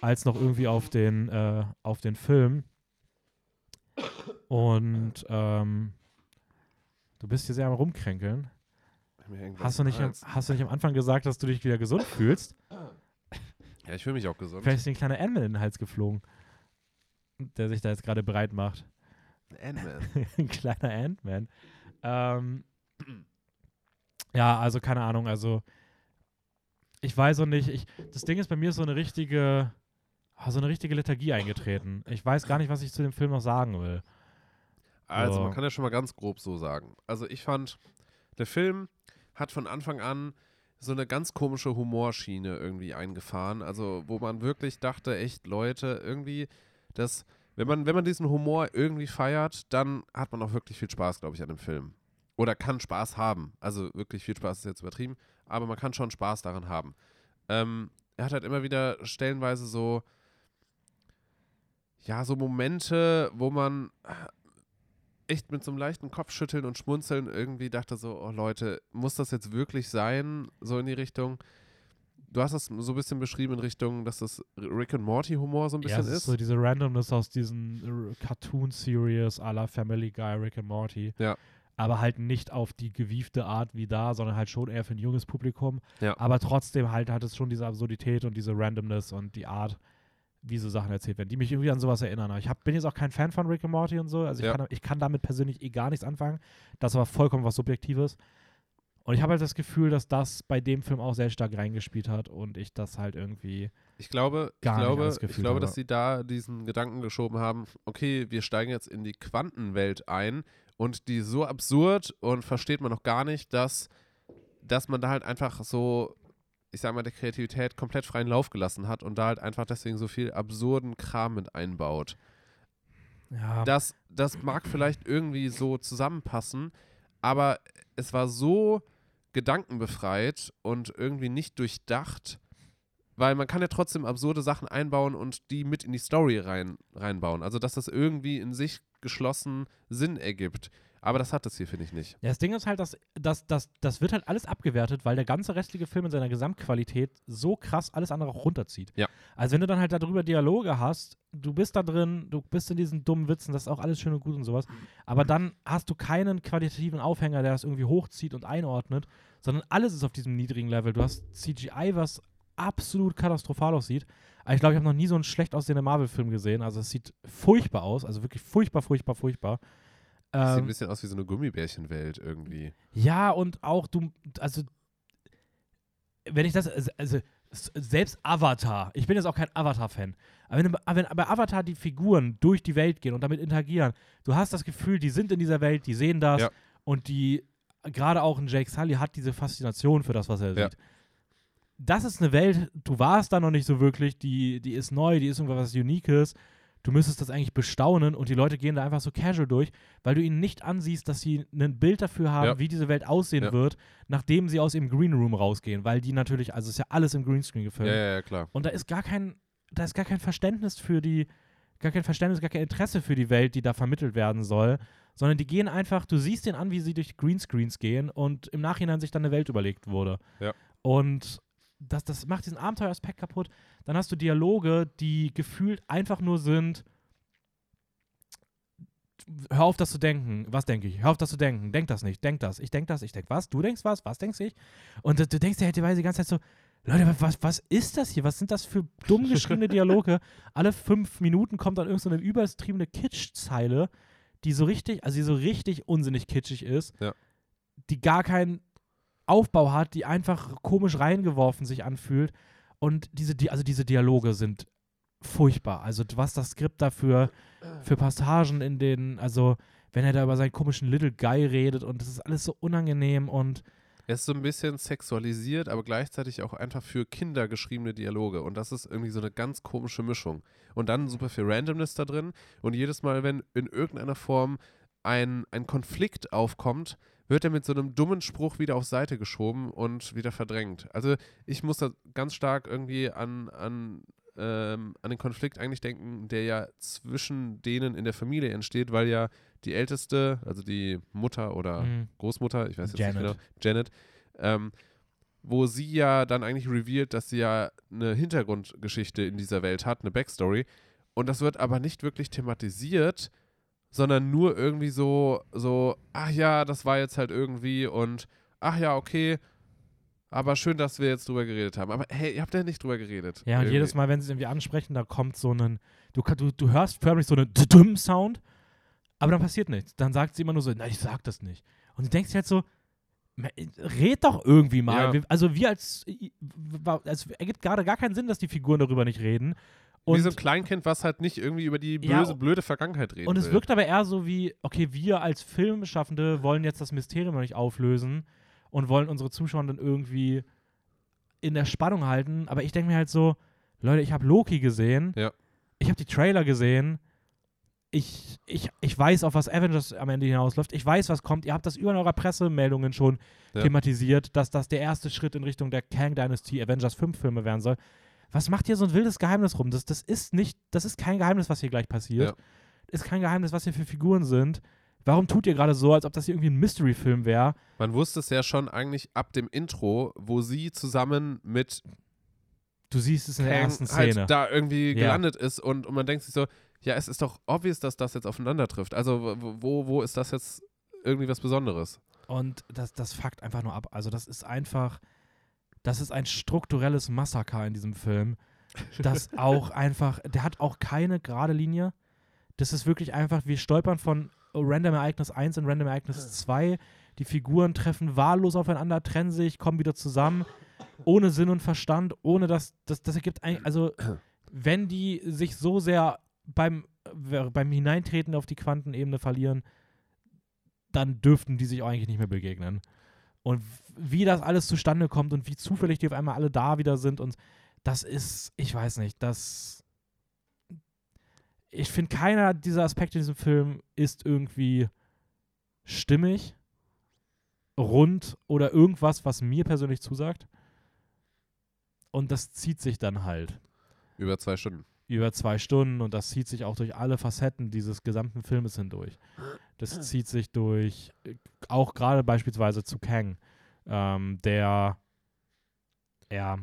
als noch irgendwie auf den, äh, auf den Film. Und ähm, du bist hier sehr am Rumkränkeln. Hast du, nicht am, hast du nicht am Anfang gesagt, dass du dich wieder gesund fühlst? Ja, ich fühle mich auch gesund. Vielleicht ist dir ein kleiner Ant-Man in den Hals geflogen, der sich da jetzt gerade bereit macht. Ant-Man. ein kleiner Ant-Man. Ähm, ja, also keine Ahnung, also ich weiß auch nicht, ich, das Ding ist, bei mir ist so eine richtige, ah, so eine richtige Lethargie eingetreten. Ich weiß gar nicht, was ich zu dem Film noch sagen will. Also, Ja. man kann ja schon mal ganz grob so sagen. Also, ich fand, der Film hat von Anfang an so eine ganz komische Humorschiene irgendwie eingefahren. Also, wo man wirklich dachte, echt, Leute, irgendwie, das, wenn man, wenn man diesen Humor irgendwie feiert, dann hat man auch wirklich viel Spaß, glaube ich, an dem Film. Oder kann Spaß haben. Also, wirklich viel Spaß ist jetzt übertrieben, aber man kann schon Spaß daran haben. Ähm, er hat halt immer wieder stellenweise so, ja, so Momente, wo man echt mit so einem leichten Kopfschütteln und Schmunzeln irgendwie dachte so, oh Leute, muss das jetzt wirklich sein? So in die Richtung. Du hast das so ein bisschen beschrieben in Richtung, dass das Rick and Morty Humor so ein Ja, bisschen es ist. so diese Randomness aus diesen äh, Cartoon-Series à la Family Guy, Rick and Morty. Ja. Aber halt nicht auf die gewiefte Art wie da, sondern halt schon eher für ein junges Publikum. Ja. Aber trotzdem halt hat es schon diese Absurdität und diese Randomness und die Art, wie so Sachen erzählt werden, die mich irgendwie an sowas erinnern. Aber ich hab, bin jetzt auch kein Fan von Rick and Morty und so. Also ich, Ja. kann, ich kann damit persönlich eh gar nichts anfangen. Das ist aber vollkommen was Subjektives. Und ich habe halt das Gefühl, dass das bei dem Film auch sehr stark reingespielt hat und ich das halt irgendwie. Ich glaube, ich glaube, ich glaube, habe. dass sie da diesen Gedanken geschoben haben, okay, wir steigen jetzt in die Quantenwelt ein und die ist so absurd und versteht man noch gar nicht, dass, dass man da halt einfach so, ich sag mal, der Kreativität komplett freien Lauf gelassen hat und da halt einfach deswegen so viel absurden Kram mit einbaut. Ja, Das, das mag vielleicht irgendwie so zusammenpassen, aber es war so gedankenbefreit und irgendwie nicht durchdacht, weil man kann ja trotzdem absurde Sachen einbauen und die mit in die Story rein, reinbauen. Also dass das irgendwie in sich geschlossen Sinn ergibt. Aber das hat es hier, finde ich, nicht. Ja, das Ding ist halt, dass, dass, dass das wird halt alles abgewertet, weil der ganze restliche Film in seiner Gesamtqualität so krass alles andere auch runterzieht. Ja. Also wenn du dann halt darüber Dialoge hast, du bist da drin, du bist in diesen dummen Witzen, das ist auch alles schön und gut und sowas, aber dann hast du keinen qualitativen Aufhänger, der das irgendwie hochzieht und einordnet, sondern alles ist auf diesem niedrigen Level. Du hast CGI, was absolut katastrophal aussieht. Aber ich glaube, ich habe noch nie so einen schlecht aussehenden Marvel-Film gesehen. Also es sieht furchtbar aus, also wirklich furchtbar, furchtbar, furchtbar. Das sieht ein Ähm, bisschen aus wie so eine Gummibärchenwelt irgendwie. ja, und auch du, also, wenn ich das, also, also selbst Avatar, ich bin jetzt auch kein Avatar-Fan, aber wenn, wenn bei Avatar die Figuren durch die Welt gehen und damit interagieren, du hast das Gefühl, die sind in dieser Welt, die sehen das Ja. und die, gerade auch ein Jake Sully hat diese Faszination für das, was er Ja. sieht. Das ist eine Welt, du warst da noch nicht so wirklich, die, die ist neu, die ist irgendwas Uniques. Du müsstest das eigentlich bestaunen und die Leute gehen da einfach so casual durch, weil du ihnen nicht ansiehst, dass sie ein Bild dafür haben, Ja. wie diese Welt aussehen Ja. wird, nachdem sie aus ihrem Green Room rausgehen, weil die natürlich, also es ist ja alles im Greenscreen gefilmt. ja, ja, klar. Und da ist gar kein, da ist gar kein Verständnis für die, gar kein Verständnis, gar kein Interesse für die Welt, die da vermittelt werden soll, sondern die gehen einfach, du siehst denen an, wie sie durch Greenscreens gehen und im Nachhinein sich dann eine Welt überlegt wurde. Ja. Und das, das macht diesen Abenteueraspekt kaputt. Dann hast du Dialoge, die gefühlt einfach nur sind, hör auf, das zu denken. Was denke ich? Hör auf, das zu denken. Denk das nicht. Denk das. Ich denk das. Ich denk was? Du denkst was? Was denkst ich? Und du, du denkst dir halt die ganze Zeit so, Leute, was, was ist das hier? Was sind das für dumm geschriebene Dialoge? Alle fünf Minuten kommt dann irgendeine so übertriebene Kitsch-Zeile, die so richtig, also die so richtig unsinnig kitschig ist, Ja. die gar keinen Aufbau hat, die einfach komisch reingeworfen sich anfühlt. Und diese, Di- also diese Dialoge sind furchtbar. Also was das Skript dafür für Passagen in den, also wenn er da über seinen komischen Little Guy redet und das ist alles so unangenehm und Er ist so ein bisschen sexualisiert, aber gleichzeitig auch einfach für Kinder geschriebene Dialoge. Und das ist irgendwie so eine ganz komische Mischung. Und dann super viel Randomness da drin. Und jedes Mal, wenn in irgendeiner Form ein, ein Konflikt aufkommt, wird er mit so einem dummen Spruch wieder auf Seite geschoben und wieder verdrängt. Also ich muss da ganz stark irgendwie an, an, ähm, an den Konflikt eigentlich denken, der ja zwischen denen in der Familie entsteht, weil ja die Älteste, also die Mutter oder mh, Großmutter, ich weiß jetzt Janet. nicht genau, Janet, ähm, wo sie ja dann eigentlich revealed, dass sie ja eine Hintergrundgeschichte in dieser Welt hat, eine Backstory. Und das wird aber nicht wirklich thematisiert, sondern nur irgendwie so, so, ach ja, das war jetzt halt irgendwie und ach ja, okay, aber schön, dass wir jetzt drüber geredet haben. Aber hey, ihr habt ja nicht drüber geredet. Ja, und Irgendwie. jedes Mal, wenn sie es irgendwie ansprechen, da kommt so ein, du, du, du hörst förmlich so einen Dumm-Sound, aber dann passiert nichts. Dann sagt sie immer nur so, nein, ich sag das nicht. Und du denkst dir halt so, "Me- red doch irgendwie mal. Ja. Also wir als, es ergibt gerade gar keinen Sinn, dass die Figuren darüber nicht reden. Wie Und, so ein Kleinkind, was halt nicht irgendwie über die Ja, böse, blöde Vergangenheit reden und es will. wirkt aber eher so wie, okay, wir als Filmschaffende wollen jetzt das Mysterium noch nicht auflösen und wollen unsere Zuschauer dann irgendwie in der Spannung halten. Aber ich denke mir halt so, Leute, ich habe Loki gesehen. Ja. Ich habe die Trailer gesehen. Ich, ich, ich weiß, auf was Avengers am Ende hinausläuft. Ich weiß, was kommt. Ihr habt das über in eurer Pressemeldungen schon Ja. thematisiert, dass das der erste Schritt in Richtung der Kang Dynasty Avengers 5 Filme werden soll. Was macht hier so ein wildes Geheimnis rum? Das, das ist nicht, das ist kein Geheimnis, was hier gleich passiert. Ja. Ist kein Geheimnis, was hier für Figuren sind. Warum tut ihr gerade so, als ob das hier irgendwie ein Mystery-Film wäre? Man wusste es ja schon eigentlich ab dem Intro, wo sie zusammen mit Du siehst es in der ersten Szene. halt da irgendwie Ja. gelandet ist und, und man denkt sich so, ja, es ist doch obvious, dass das jetzt aufeinander trifft. Also wo, wo, wo ist das jetzt irgendwie was Besonderes? Und das, das fuckt einfach nur ab. Also, das ist einfach, das ist ein strukturelles Massaker in diesem Film. Das auch einfach, der hat auch keine gerade Linie. Das ist wirklich einfach, wir stolpern von Random Ereignis 1 in Random Ereignis 2. Die Figuren treffen wahllos aufeinander, trennen sich, kommen wieder zusammen, ohne Sinn und Verstand, ohne dass das, das ergibt eigentlich, also wenn die sich so sehr beim, äh, beim Hineintreten auf die Quantenebene verlieren, dann dürften die sich auch eigentlich nicht mehr begegnen. Und wie das alles zustande kommt und wie zufällig die auf einmal alle da wieder sind und das ist, ich weiß nicht, das. Ich finde, keiner dieser Aspekte in diesem Film ist irgendwie stimmig, rund oder irgendwas, was mir persönlich zusagt. Und das zieht sich dann halt Über zwei Stunden. über zwei Stunden und das zieht sich auch durch alle Facetten dieses gesamten Filmes hindurch. Das zieht sich durch, äh, auch gerade beispielsweise zu Kang, ähm, der, ja,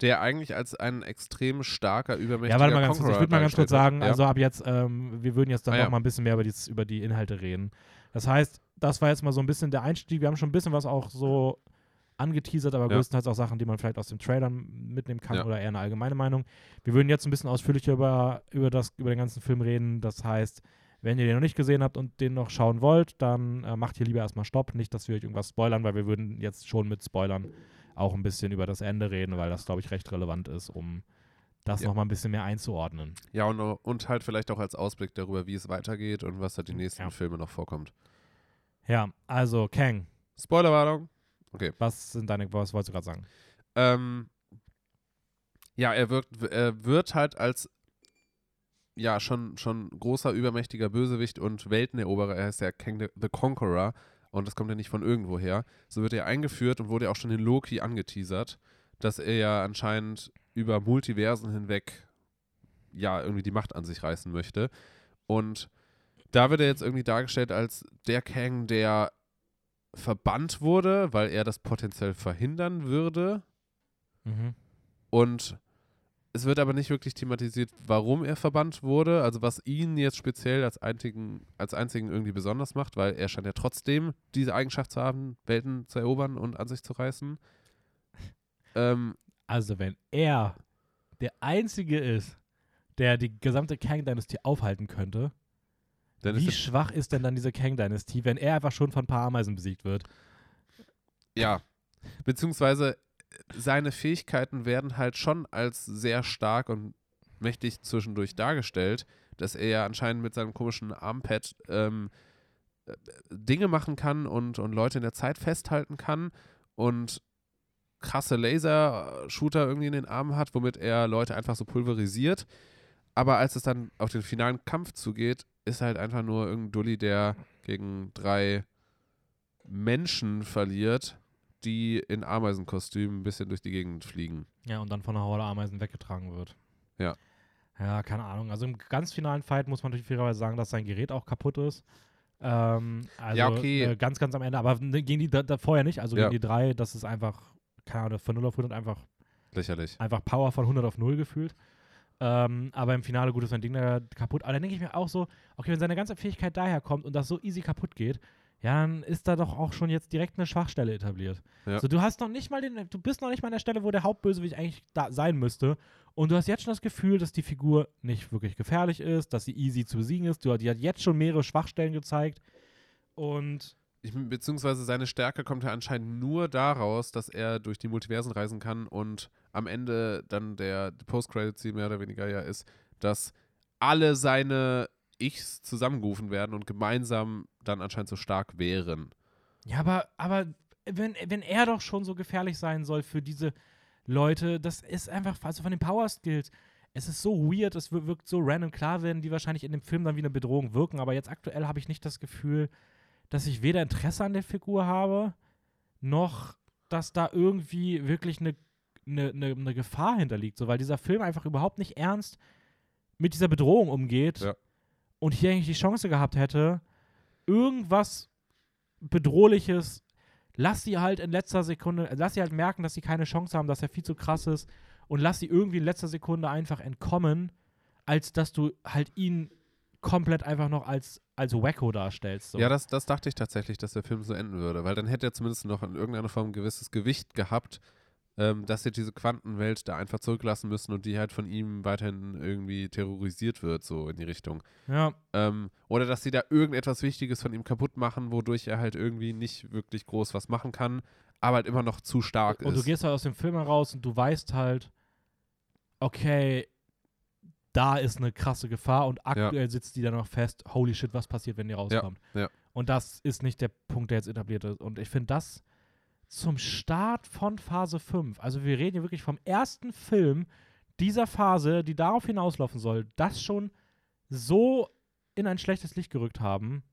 Der eigentlich als ein extrem starker, übermächtiger ja, warte mal ganz kurz, ich würde mal ganz kurz sagen, wird. also ab jetzt, ähm, wir würden jetzt dann Ah, noch ja. mal ein bisschen mehr über die, über die Inhalte reden. Das heißt, das war jetzt mal so ein bisschen der Einstieg, wir haben schon ein bisschen was auch so angeteasert, aber Ja. größtenteils auch Sachen, die man vielleicht aus dem Trailer mitnehmen kann Ja. oder eher eine allgemeine Meinung. Wir würden jetzt ein bisschen ausführlicher über, über, das, über den ganzen Film reden. Das heißt, wenn ihr den noch nicht gesehen habt und den noch schauen wollt, dann äh, macht hier lieber erstmal Stopp. Nicht, dass wir euch irgendwas spoilern, weil wir würden jetzt schon mit Spoilern auch ein bisschen über das Ende reden, weil das, glaube ich, recht relevant ist, um das Ja. noch mal ein bisschen mehr einzuordnen. Ja, und, und halt vielleicht auch als Ausblick darüber, wie es weitergeht und was da die nächsten Ja. Filme noch vorkommt. Ja, also Kang, Spoilerwarnung. was sind deine, was wolltest du gerade sagen? Ähm, ja, er wirkt, er wird halt als ja schon, schon großer, übermächtiger Bösewicht und Welteneroberer. Er heißt ja Kang the, Conqueror und das kommt ja nicht von irgendwo her. So wird er eingeführt und wurde ja auch schon in Loki angeteasert, dass er ja anscheinend über Multiversen hinweg ja irgendwie die Macht an sich reißen möchte. Und da wird er jetzt irgendwie dargestellt als der Kang, der verbannt wurde, weil er das potenziell verhindern würde. Mhm. Und es wird aber nicht wirklich thematisiert, warum er verbannt wurde, also was ihn jetzt speziell als einzigen, als einzigen irgendwie besonders macht, weil er scheint ja trotzdem diese Eigenschaft zu haben, Welten zu erobern und an sich zu reißen. Ähm, Also, wenn er der Einzige ist, der die gesamte Kang-Dynastie aufhalten könnte, dann wie ist schwach ist denn dann diese Kang-Dynastie, wenn er einfach schon von ein paar Ameisen besiegt wird? Ja. Beziehungsweise seine Fähigkeiten werden halt schon als sehr stark und mächtig zwischendurch dargestellt, dass er ja anscheinend mit seinem komischen Armpad ähm, äh, Dinge machen kann und, und Leute in der Zeit festhalten kann und krasse Laser-Shooter irgendwie in den Armen hat, womit er Leute einfach so pulverisiert. Aber als es dann auf den finalen Kampf zugeht, ist halt einfach nur irgendein Dulli, der gegen drei Menschen verliert, die in Ameisenkostümen ein bisschen durch die Gegend fliegen. Ja, und dann von einer Horde Ameisen weggetragen wird. Ja. Ja, keine Ahnung. Also im ganz finalen Fight muss man natürlich fairerweise sagen, dass sein Gerät auch kaputt ist. Ähm, also Ja, okay. äh, ganz, ganz am Ende. Aber ne, gegen die da, da vorher nicht. Also Ja. gegen die drei, das ist einfach, keine Ahnung, von 0 auf 100 einfach, Lächerlich. einfach Power von 100 auf 0 gefühlt. Ähm, aber im Finale, gut, ist sein Ding da kaputt. Aber dann denke ich mir auch so, okay, wenn seine ganze Fähigkeit daher kommt und das so easy kaputt geht, ja, dann ist da doch auch schon jetzt direkt eine Schwachstelle etabliert. Ja. So, du hast noch nicht mal den, du bist noch nicht mal an der Stelle, wo der Hauptbösewicht eigentlich da sein müsste. Und du hast jetzt schon das Gefühl, dass die Figur nicht wirklich gefährlich ist, dass sie easy zu besiegen ist. Du, die hat jetzt schon mehrere Schwachstellen gezeigt. Und Ich, beziehungsweise seine Stärke kommt ja anscheinend nur daraus, dass er durch die Multiversen reisen kann und am Ende dann der Post-Credit-Scene mehr oder weniger ja ist, dass alle seine Ichs zusammengerufen werden und gemeinsam dann anscheinend so stark wären. ja, aber, aber wenn, wenn er doch schon so gefährlich sein soll für diese Leute, das ist einfach, also von den Power Skills, es ist so weird, es wir- wirkt so random. Klar werden die wahrscheinlich in dem Film dann wie eine Bedrohung wirken, aber jetzt aktuell habe ich nicht das Gefühl, dass ich weder Interesse an der Figur habe, noch dass da irgendwie wirklich eine, eine, eine, eine Gefahr hinterliegt. So, weil dieser Film einfach überhaupt nicht ernst mit dieser Bedrohung umgeht Ja. Und hier eigentlich die Chance gehabt hätte, irgendwas Bedrohliches, lass sie halt in letzter Sekunde, lass sie halt merken, dass sie keine Chance haben, dass er viel zu krass ist und lass sie irgendwie in letzter Sekunde einfach entkommen, als dass du halt ihn komplett einfach noch als, als Wacko darstellst. So. Ja, das, das dachte ich tatsächlich, dass der Film so enden würde, weil dann hätte er zumindest noch in irgendeiner Form ein gewisses Gewicht gehabt, äh, ähm, dass sie diese Quantenwelt da einfach zurücklassen müssen und die halt von ihm weiterhin irgendwie terrorisiert wird, so in die Richtung. Ja, Ähm, oder dass sie da irgendetwas Wichtiges von ihm kaputt machen, wodurch er halt irgendwie nicht wirklich groß was machen kann, aber halt immer noch zu stark und du ist. gehst halt aus dem Film heraus und du weißt halt, okay, da ist eine krasse Gefahr und aktuell sitzt die dann noch fest, holy shit, was passiert, wenn die rauskommt. ja. Und das ist nicht der Punkt, der jetzt etabliert ist. Und ich finde das zum Start von Phase 5, also wir reden hier wirklich vom ersten Film dieser Phase, die darauf hinauslaufen soll, das schon so in ein schlechtes Licht gerückt haben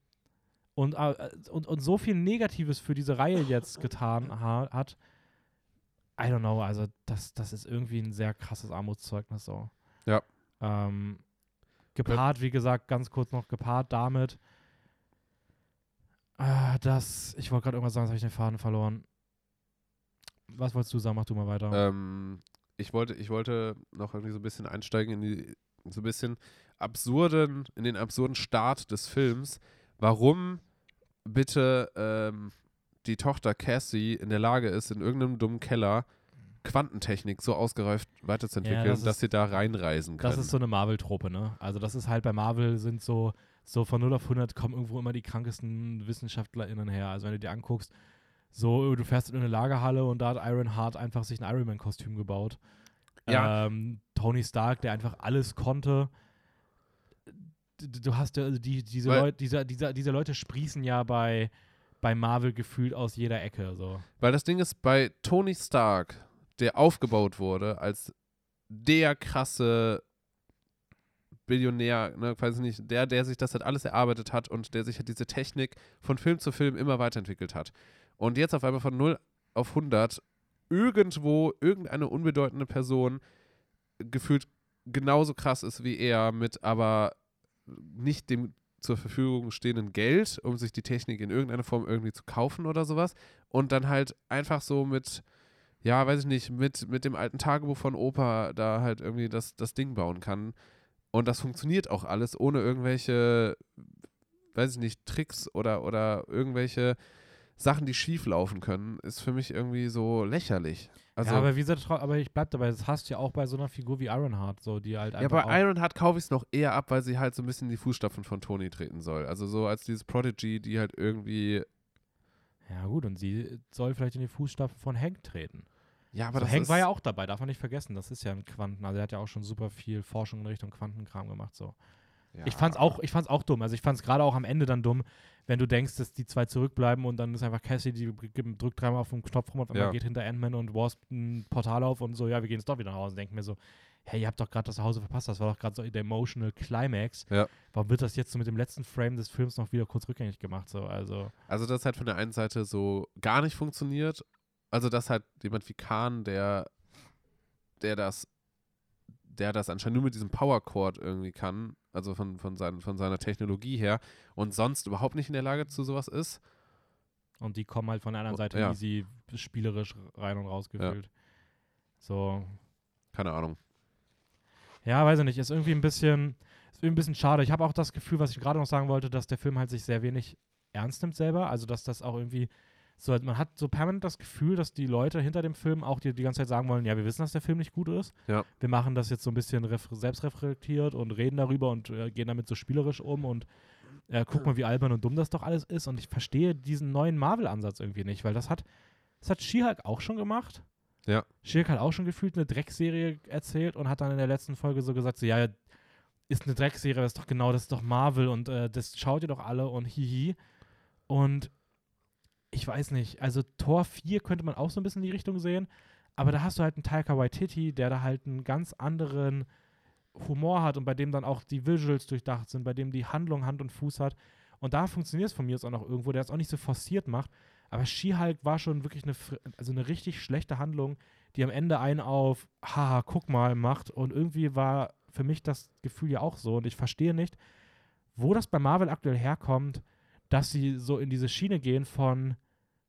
und, äh, und, und so viel Negatives für diese Reihe jetzt getan ha hat. I don't know, also das, das ist irgendwie ein sehr krasses Armutszeugnis so. Ja. Ähm, gepaart, wie gesagt, ganz kurz noch gepaart damit, äh, dass, ich wollte gerade irgendwas sagen, jetzt habe ich den Faden verloren. Was wolltest du sagen? Mach du mal weiter. Ähm, ich wollte, ich wollte noch irgendwie so ein bisschen einsteigen in die, so ein bisschen absurden, in den absurden Start des Films. Warum bitte ähm, die Tochter Cassie in der Lage ist, in irgendeinem dummen Keller Quantentechnik so ausgereift weiterzuentwickeln, Ja, das dass ist- sie da reinreisen können. Das ist so eine Marvel-Trope, ne? Also das ist halt bei Marvel sind so, so von 0 auf 100 kommen irgendwo immer die krankesten WissenschaftlerInnen her. Also wenn du dir anguckst, so du fährst in eine Lagerhalle und da hat Iron Heart einfach sich ein Iron Man-Kostüm gebaut. Ja. Ähm, Tony Stark, der einfach alles konnte. Du hast ja, also die, diese, Leute, diese, diese, diese Leute sprießen ja bei, bei Marvel gefühlt aus jeder Ecke. So. Weil das Ding ist, bei Tony Stark, der aufgebaut wurde als der krasse Billionär, ne, weiß ich nicht, der, der sich das halt alles erarbeitet hat und der sich halt diese Technik von Film zu Film immer weiterentwickelt hat. Und jetzt auf einmal von 0 auf 100 irgendwo irgendeine unbedeutende Person gefühlt genauso krass ist wie er, mit aber nicht dem zur Verfügung stehenden Geld, um sich die Technik in irgendeiner Form irgendwie zu kaufen oder sowas. Und dann halt einfach so mit, ja, weiß ich nicht, mit, mit dem alten Tagebuch von Opa da halt irgendwie das, das Ding bauen kann. Und das funktioniert auch alles ohne irgendwelche, weiß ich nicht, Tricks oder, oder irgendwelche Sachen, die schief laufen können, ist für mich irgendwie so lächerlich. Also, ja, aber wie gesagt, aber ich bleib dabei, das hast du ja auch bei so einer Figur wie Ironheart, so die halt Ja, bei Ironheart kaufe ich es noch eher ab, weil sie halt so ein bisschen in die Fußstapfen von Tony treten soll. Also so als dieses Prodigy, die halt irgendwie. Ja, gut, und sie soll vielleicht in die Fußstapfen von Hank treten. Ja, aber Aber das Hank war ja auch dabei, darf man nicht vergessen. Das ist ja ein Quanten, also er hat ja auch schon super viel Forschung in Richtung Quantenkram gemacht. So. ja, Ich fand's auch, ich fand's auch dumm. Also ich fand's gerade auch am Ende dann dumm, wenn du denkst, dass die zwei zurückbleiben und dann ist einfach Cassie, die drückt dreimal auf den Knopf rum und Ja. geht hinter Ant-Man und Wasp ein Portal auf und so, ja, wir gehen jetzt doch wieder nach Hause. Denken mir so, hey, ihr habt doch gerade das Zuhause verpasst, das war doch gerade so der emotional Climax. Ja. Warum wird das jetzt so mit dem letzten Frame des Films noch wieder kurz rückgängig gemacht? So, also. Also, das halt von der einen Seite so gar nicht funktioniert. Also, dass halt jemand wie Khan, der, der das, der das anscheinend nur mit diesem Power Chord irgendwie kann, also von, von, sein, von seiner Technologie her, und sonst überhaupt nicht in der Lage zu sowas ist. Und die kommen halt von der anderen Oh, Seite ja. easy spielerisch rein und raus gefühlt. So, Keine Ahnung. Ja, weiß ich nicht. Ist irgendwie ein bisschen, ist irgendwie ein bisschen schade. Ich habe auch das Gefühl, was ich gerade noch sagen wollte, dass der Film halt sich sehr wenig ernst nimmt selber. Also, dass das auch irgendwie so, man hat so permanent das Gefühl, dass die Leute hinter dem Film auch die, die ganze Zeit sagen wollen, ja, wir wissen, dass der Film nicht gut ist. Ja. Wir machen das jetzt so ein bisschen ref- selbstreflektiert und reden darüber und äh, gehen damit so spielerisch um und äh, guck mal, wie albern und dumm das doch alles ist. Und ich verstehe diesen neuen Marvel-Ansatz irgendwie nicht, weil das hat, das hat She-Hulk auch schon gemacht. Ja. She-Hulk hat auch schon gefühlt eine Dreckserie erzählt und hat dann in der letzten Folge so gesagt, so, ja, ist eine Dreckserie, das ist doch genau, das ist doch Marvel und äh, das schaut ihr doch alle und hihi. Und ich weiß nicht, also Tor 4 könnte man auch so ein bisschen in die Richtung sehen, aber da hast du halt einen Taika Waititi, der da halt einen ganz anderen Humor hat und bei dem dann auch die Visuals durchdacht sind, bei dem die Handlung Hand und Fuß hat. Und da funktioniert es von mir jetzt auch noch irgendwo, der es auch nicht so forciert macht. Aber She-Hulk war schon wirklich eine, also eine richtig schlechte Handlung, die am Ende einen auf, haha, guck mal, macht. Und irgendwie war für mich das Gefühl ja auch so. Und ich verstehe nicht, wo das bei Marvel aktuell herkommt, dass sie so in diese Schiene gehen von,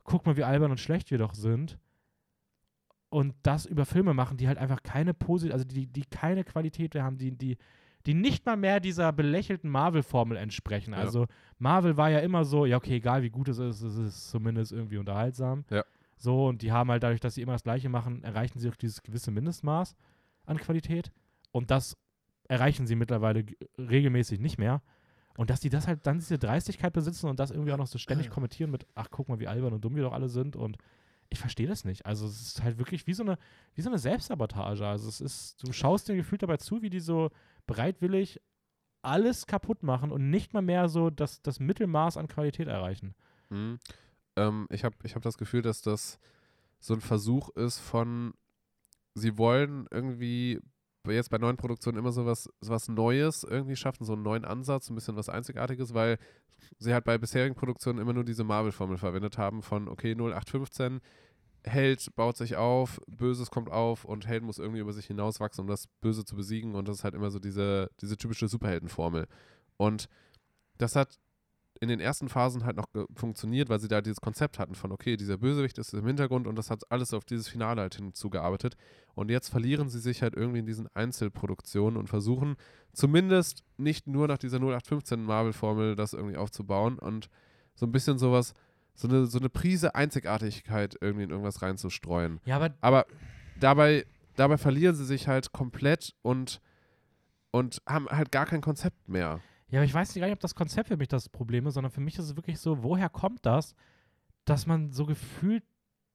guck mal, wie albern und schlecht wir doch sind. Und das über Filme machen, die halt einfach keine Posit also die, die keine Qualität mehr haben, die, die, die nicht mal mehr dieser belächelten Marvel-Formel entsprechen. Ja. Also Marvel war ja immer so, ja, okay, egal wie gut es ist, es ist zumindest irgendwie unterhaltsam. Ja. So, und die haben halt dadurch, dass sie immer das Gleiche machen, erreichen sie auch dieses gewisse Mindestmaß an Qualität. Und das erreichen sie mittlerweile regelmäßig nicht mehr. Und dass die das halt dann diese Dreistigkeit besitzen und das irgendwie auch noch so ständig kommentieren mit, ach, guck mal, wie albern und dumm wir doch alle sind. Und ich verstehe das nicht. Also es ist halt wirklich wie so eine, wie so eine Selbstsabotage. Also es ist, du schaust dir gefühlt dabei zu, wie die so bereitwillig alles kaputt machen und nicht mal mehr so das, das Mittelmaß an Qualität erreichen. Mhm. Ähm, ich habe ich hab das Gefühl, dass das so ein Versuch ist von, sie wollen irgendwie jetzt bei neuen Produktionen immer so was, so was Neues irgendwie schaffen, so einen neuen Ansatz, ein bisschen was Einzigartiges, weil sie halt bei bisherigen Produktionen immer nur diese Marvel-Formel verwendet haben von, okay, 0815, Held baut sich auf, Böses kommt auf und Held muss irgendwie über sich hinauswachsen, um das Böse zu besiegen und das ist halt immer so diese, diese typische Superheldenformel. Und das hat in den ersten Phasen halt noch funktioniert, weil sie da dieses Konzept hatten von, okay, dieser Bösewicht ist im Hintergrund und das hat alles auf dieses Finale halt hinzugearbeitet. Und jetzt verlieren sie sich halt irgendwie in diesen Einzelproduktionen und versuchen zumindest nicht nur nach dieser 0815 Marvel-Formel das irgendwie aufzubauen und so ein bisschen sowas, so eine, so eine Prise Einzigartigkeit irgendwie in irgendwas reinzustreuen. Ja, aber Aber dabei, dabei verlieren sie sich halt komplett und, und haben halt gar kein Konzept mehr. Ja, aber ich weiß nicht ob das Konzept für mich das Problem ist, sondern für mich ist es wirklich so, woher kommt das, dass man so gefühlt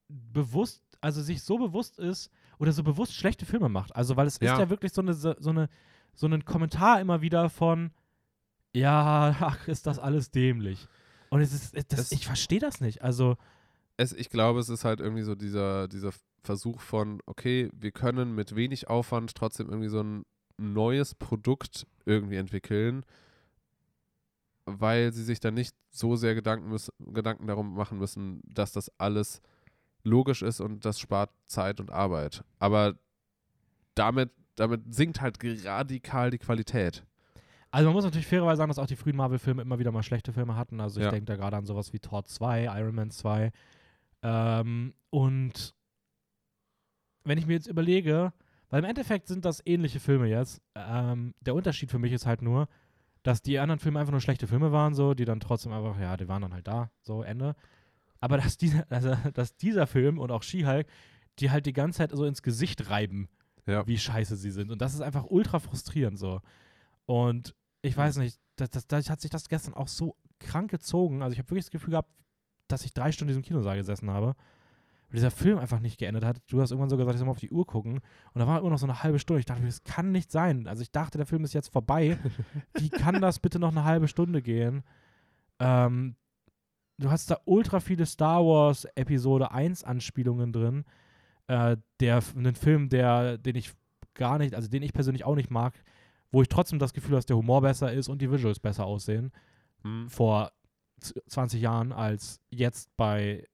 bewusst, also sich so bewusst ist oder so bewusst schlechte Filme macht. Also, weil es Ja. ist ja wirklich so eine, so so eine, so ein Kommentar immer wieder von, ja, ach, ist das alles dämlich. Und es ist, das, Es- ich verstehe das nicht. Also, es, ich glaube, es ist halt irgendwie so dieser, dieser Versuch von, okay, wir können mit wenig Aufwand trotzdem irgendwie so ein neues Produkt irgendwie entwickeln, weil sie sich dann nicht so sehr Gedanken, müssen, Gedanken darum machen müssen, dass das alles logisch ist und das spart Zeit und Arbeit. Aber damit, damit sinkt halt radikal die Qualität. Also man muss natürlich fairerweise sagen, dass auch die frühen Marvel-Filme immer wieder mal schlechte Filme hatten. Also ich Ja. denke da gerade an sowas wie Thor 2, Iron Man 2. Ähm, und wenn ich mir jetzt überlege, weil im Endeffekt sind das ähnliche Filme jetzt. Ähm, der Unterschied für mich ist halt nur, dass die anderen Filme einfach nur schlechte Filme waren, so, die dann trotzdem einfach, ja, die waren dann halt da, so, Ende. Aber dass dieser, also, dass dieser Film und auch She-Hulk, die halt die ganze Zeit so ins Gesicht reiben, Ja. wie scheiße sie sind. Und das ist einfach ultra frustrierend so. Und ich weiß nicht, das, das, das hat sich das gestern auch so krank gezogen. Also ich habe wirklich das Gefühl gehabt, dass ich drei Stunden in diesem Kinosaal gesessen habe. Weil dieser Film einfach nicht geendet hat. Du hast irgendwann so gesagt, ich soll mal auf die Uhr gucken. Und da war immer noch so eine halbe Stunde. Ich dachte mir, das kann nicht sein. Also ich dachte, der Film ist jetzt vorbei. Wie kann das bitte noch eine halbe Stunde gehen? Ähm, du hast da ultra viele Star Wars Episode 1 Anspielungen drin. Äh, der, einen Film, der, den ich gar nicht, also den ich persönlich auch nicht mag, wo ich trotzdem das Gefühl habe, dass der Humor besser ist und die Visuals besser aussehen Hm. vor z- 20 Jahren als jetzt bei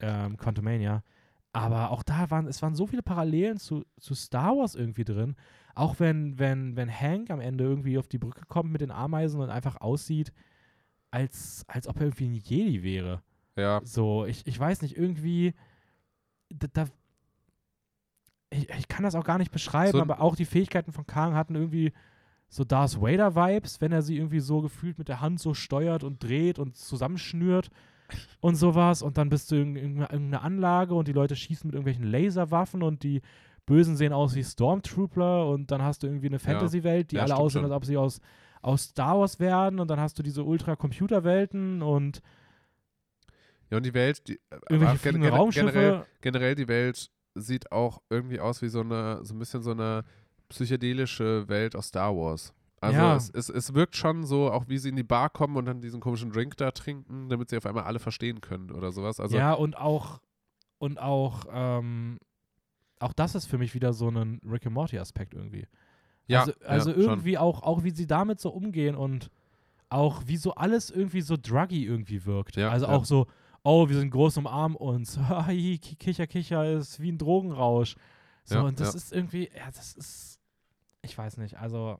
ähm, Quantumania. Aber auch da waren, es waren so viele Parallelen zu, zu Star Wars irgendwie drin. Auch wenn, wenn, wenn Hank am Ende irgendwie auf die Brücke kommt mit den Ameisen und einfach aussieht, als, als ob er irgendwie ein Jedi wäre. Ja, So, ich, ich weiß nicht, irgendwie, da, da ich, ich kann das auch gar nicht beschreiben, So aber auch die Fähigkeiten von Kang hatten irgendwie so Darth Vader-Vibes, wenn er sie irgendwie so gefühlt mit der Hand so steuert und dreht und zusammenschnürt und sowas. Und dann bist du in irgendeiner irgendeiner Anlage und die Leute schießen mit irgendwelchen Laserwaffen und die Bösen sehen aus wie Stormtrooper und dann hast du irgendwie eine Fantasy-Welt, die Ja, alle aussehen, als ob sie aus, aus Star Wars werden und dann hast du diese Ultra-Computer-Welten und ja und die Welt, die, irgendwelche gen- fliegende gen- Raumschiffe. generell, generell die Welt sieht auch irgendwie aus wie so eine, so ein bisschen so eine psychedelische Welt aus Star Wars. Also Ja. es, es, es wirkt schon so, auch wie sie in die Bar kommen und dann diesen komischen Drink da trinken, damit sie auf einmal alle verstehen können oder sowas. Also ja, und auch, und auch, ähm, auch das ist für mich wieder so ein Rick and Morty-Aspekt irgendwie. ja, also also ja, schon. irgendwie auch, auch, wie sie damit so umgehen und auch wie so alles irgendwie so druggy irgendwie wirkt. Ja, also auch so, oh, wir sind groß umarmen uns. Kicher, Kicher ist wie ein Drogenrausch. So, und das ist irgendwie, ja, das ist, ich weiß nicht, also,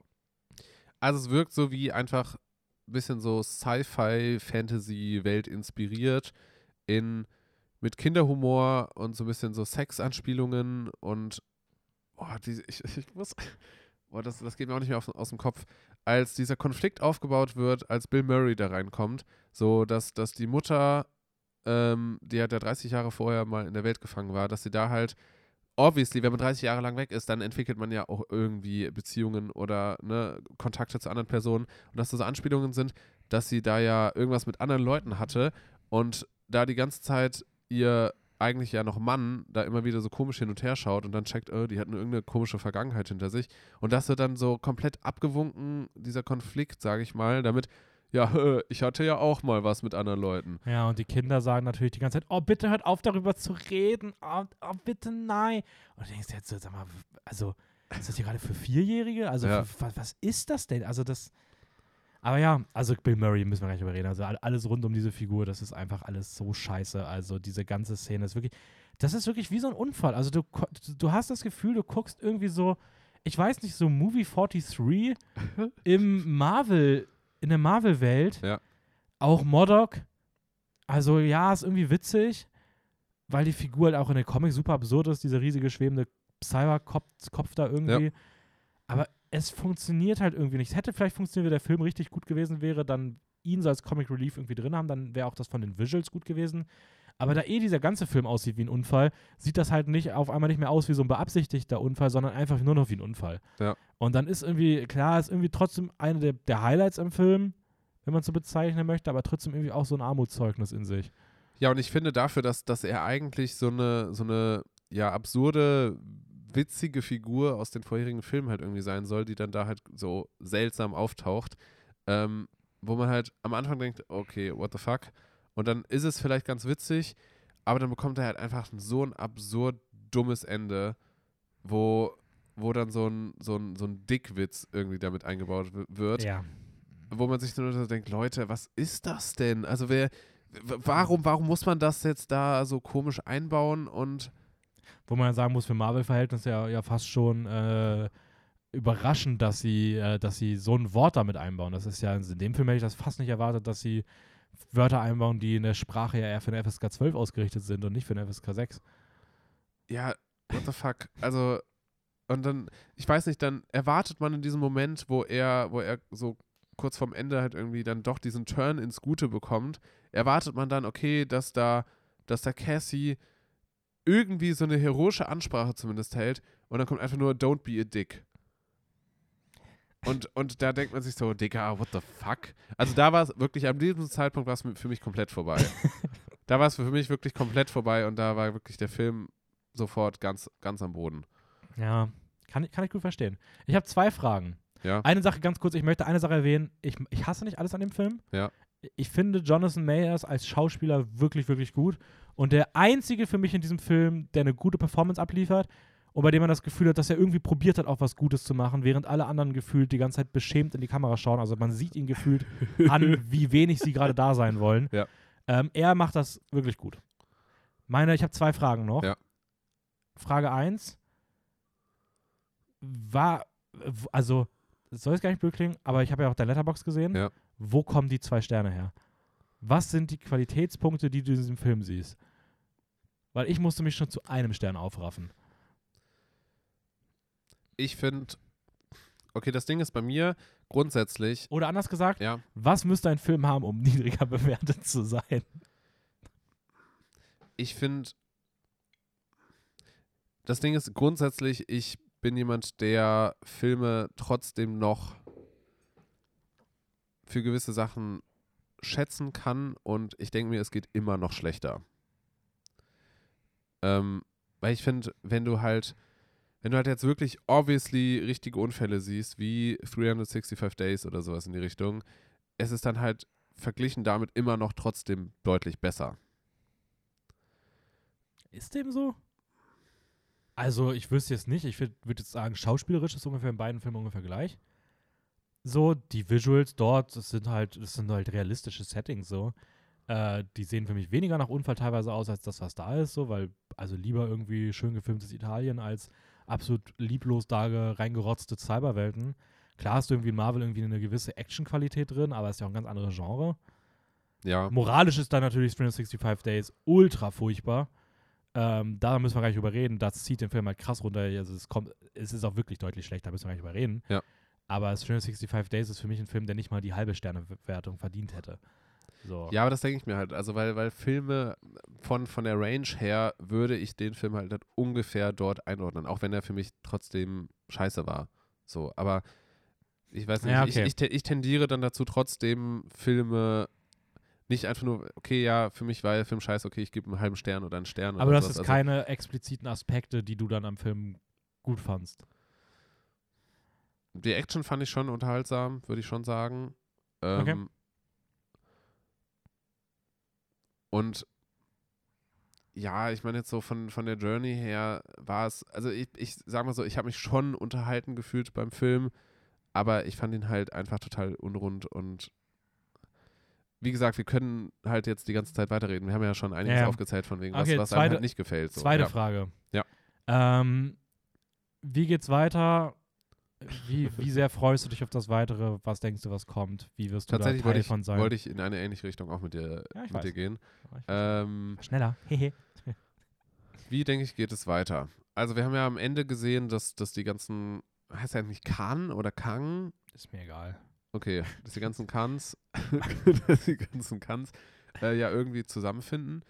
Also es wirkt so wie einfach ein bisschen so Sci-Fi-Fantasy-Welt inspiriert in mit Kinderhumor und so ein bisschen so Sexanspielungen und oh, die, ich, ich muss oh, das, das geht mir auch nicht mehr auf, aus dem Kopf. Als dieser Konflikt aufgebaut wird, als Bill Murray da reinkommt, so dass, dass die Mutter ähm, die halt ja 30 Jahre vorher mal in der Welt gefangen war, dass sie da halt, obviously, wenn man 30 Jahre lang weg ist, dann entwickelt man ja auch irgendwie Beziehungen oder ne, Kontakte zu anderen Personen. Und dass das so Anspielungen sind, dass sie da ja irgendwas mit anderen Leuten hatte und da die ganze Zeit ihr eigentlich ja noch Mann da immer wieder so komisch hin und her schaut und dann checkt, oh, die hatten irgendeine komische Vergangenheit hinter sich. Und das wird dann so komplett abgewunken, dieser Konflikt, sage ich mal, damit ja, ich hatte ja auch mal was mit anderen Leuten. Ja, und die Kinder sagen natürlich die ganze Zeit, oh, bitte hört auf, darüber zu reden. Oh, oh bitte nein. Und du denkst jetzt so, sag mal, also, ist das hier gerade für Vierjährige? Also, Ja. für, was, was ist das denn? Also, das. Aber ja, also Bill Murray müssen wir gar nicht drüber reden. Also all- alles rund um diese Figur, das ist einfach alles so scheiße. Also diese ganze Szene ist wirklich, das ist wirklich wie so ein Unfall. Also du, du hast das Gefühl, du guckst irgendwie so, ich weiß nicht, so Movie 43 im Marvel, in der Marvel-Welt. Ja. Auch Modok. Also ja, ist irgendwie witzig, weil die Figur halt auch in den Comics super absurd ist, dieser riesige schwebende Cyberkopf Kopf da irgendwie. Aber es funktioniert halt irgendwie nicht. Es hätte vielleicht funktioniert, wenn der Film richtig gut gewesen wäre, dann ihn so als Comic Relief irgendwie drin haben, dann wäre auch das von den Visuals gut gewesen. Aber da eh dieser ganze Film aussieht wie ein Unfall, sieht das halt nicht auf einmal nicht mehr aus wie so ein beabsichtigter Unfall, sondern einfach nur noch wie ein Unfall. Ja. Und dann ist irgendwie, klar, ist irgendwie trotzdem eine der, der Highlights im Film, wenn man so bezeichnen möchte, aber trotzdem irgendwie auch so ein Armutszeugnis in sich. Ja, und ich finde dafür, dass, dass er eigentlich so eine, so eine ja, absurde, witzige Figur aus den vorherigen Filmen halt irgendwie sein soll, die dann da halt so seltsam auftaucht, ähm, wo man halt am Anfang denkt, okay, what the fuck? Und dann ist es vielleicht ganz witzig, aber dann bekommt er halt einfach so ein absurd dummes Ende, wo, wo dann so ein, so, ein, so ein Dickwitz irgendwie damit eingebaut wird Ja. wo man sich nur so denkt, Leute, was ist das denn? Also wer, warum, warum muss man das jetzt da so komisch einbauen und Wo man sagen muss, für Marvel-Verhältnisse ja, ja fast schon äh, überraschend, dass sie, äh, dass sie so ein Wort damit einbauen. Das ist ja, in dem Film hätte ich das fast nicht erwartet, dass sie Wörter einbauen, die in der Sprache ja eher für eine FSK 12 ausgerichtet sind und nicht für eine FSK 6. ja, what the fuck? Also und dann, ich weiß nicht, dann erwartet man in diesem Moment, wo er, wo er so kurz vorm Ende halt irgendwie dann doch diesen Turn ins Gute bekommt, erwartet man dann, okay, dass da, dass da Cassie irgendwie so eine heroische Ansprache zumindest hält und dann kommt einfach nur Don't be a dick. Und, und da denkt man sich so, Digga, what the fuck? Also da war es wirklich, an diesem Zeitpunkt war es für mich komplett vorbei. da war es für mich wirklich komplett vorbei und da war wirklich der Film sofort ganz, ganz am Boden. Ja, kann, ich- kann ich gut verstehen. Ich habe zwei Fragen. Ja. Eine Sache ganz kurz, ich möchte eine Sache erwähnen. Ich, ich hasse nicht alles an dem Film. Ja. Ich finde Jonathan Mayers als Schauspieler wirklich, wirklich gut. Und der einzige für mich in diesem Film, der eine gute Performance abliefert und bei dem man das Gefühl hat, dass er irgendwie probiert hat, auch was Gutes zu machen, während alle anderen gefühlt die ganze Zeit beschämt in die Kamera schauen. Also man sieht ihn gefühlt an, wie wenig sie gerade da sein wollen. Ja. Ähm, er macht das wirklich gut. Meine, ich habe zwei Fragen noch. Ja. Frage 1. War, also, soll jetzt gar nicht blöd klingen, aber ich habe ja auch dein Letterbox gesehen. Ja. Wo kommen die zwei Sterne her? Was sind die Qualitätspunkte, die du in diesem Film siehst? Weil ich musste mich schon zu einem Stern aufraffen. Ich finde, okay, das Ding ist bei mir grundsätzlich, Oder anders gesagt, ja, was müsste ein Film haben, um niedriger bewertet zu sein? ich finde, das Ding ist grundsätzlich, ich bin jemand, der Filme trotzdem noch für gewisse Sachen schätzen kann und ich denke mir, es geht immer noch schlechter. Ähm, weil ich finde, wenn du halt, wenn du halt jetzt wirklich obviously richtige Unfälle siehst, wie 365 Days oder sowas in die Richtung, es ist dann halt verglichen damit immer noch trotzdem deutlich besser. Ist dem so? Also, ich wüsste jetzt nicht. Ich würde würd jetzt sagen, schauspielerisch ist ungefähr in beiden Filmen ungefähr gleich. So, die Visuals dort, das sind halt, das sind halt realistische Settings so. Äh, die sehen für mich weniger nach Unfall teilweise aus, als das, was da ist, so, weil, also lieber irgendwie schön gefilmtes Italien als absolut lieblos da ge- reingerotzte Cyberwelten. Klar hast du irgendwie in Marvel irgendwie eine gewisse Actionqualität drin, aber es ist ja auch ein ganz anderes Genre. Ja, Moralisch ist da natürlich 365 Days ultra furchtbar. Ähm, da müssen wir gar nicht drüber reden. Das zieht den Film halt krass runter. Also es, kommt, es ist auch wirklich deutlich schlechter, da müssen wir gar nicht drüber reden. Ja. Aber 365 Days ist für mich ein Film, der nicht mal die halbe Sternewertung verdient hätte. So. Ja, aber das denke ich mir halt. Also, weil, weil Filme von, von der Range her würde ich den Film halt dann ungefähr dort einordnen, auch wenn er für mich trotzdem scheiße war. So, aber ich weiß nicht, Ja, ich, okay. ich, te- ich tendiere dann dazu, trotzdem Filme nicht einfach nur, okay, ja, für mich war der Film scheiße, okay, ich gebe einen halben Stern oder einen Stern Aber das sowas. ist Also, keine expliziten Aspekte, die du dann am Film gut fandst. Die Action fand ich schon unterhaltsam, würde ich schon sagen. Ähm, Okay. Und ja, ich meine jetzt so von, von der Journey her war es, also ich, ich sag mal so, ich habe mich schon unterhalten gefühlt beim Film, aber ich fand ihn halt einfach total unrund und wie gesagt, wir können halt jetzt die ganze Zeit weiterreden. Wir haben ja schon einiges Ja, aufgezeigt von wegen, was, Okay, was einem zweite- halt nicht gefällt. So. Zweite ja. Frage. Ja. Ähm, wie geht's weiter? Wie, wie sehr freust du dich auf das Weitere? Was denkst du, was kommt? Wie wirst du Tatsächlich da Teil wollte ich, von sein? wollte ich in eine ähnliche Richtung auch mit dir, Ja, mit dir gehen. Ähm, Schneller. Wie, denke ich, geht es weiter? Also wir haben ja am Ende gesehen, dass, dass die ganzen, heißt ja eigentlich Kan oder Kang? Ist mir egal. Okay, dass die ganzen Kans, dass die ganzen Kans äh, ja irgendwie zusammenfinden.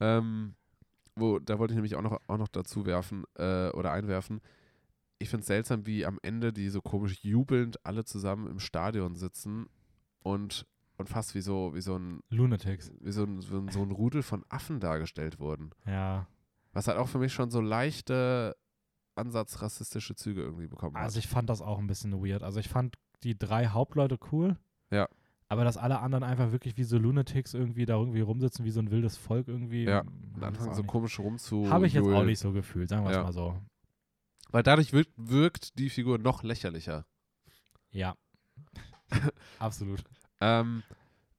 Ähm, wo, da wollte ich nämlich auch noch, auch noch dazu werfen äh, oder einwerfen. Ich finde es seltsam, wie am Ende die so komisch jubelnd alle zusammen im Stadion sitzen und, und fast wie so, wie so ein, Lunatics. wie so ein, so ein, so ein Rudel von Affen dargestellt wurden. Ja. Was halt auch für mich schon so leichte ansatzrassistische Züge irgendwie bekommen hat. Also ich fand das auch ein bisschen weird. Also ich fand die drei Hauptleute cool. Ja. Aber dass alle anderen einfach wirklich wie so Lunatics irgendwie da irgendwie rumsitzen, wie so ein wildes Volk irgendwie. Ja, und anfangen so nicht. komisch rumzu. Habe ich jetzt auch nicht so gefühlt, sagen wir es Ja. mal so. Weil dadurch wirkt, wirkt die Figur noch lächerlicher. Ja. Absolut. Ähm,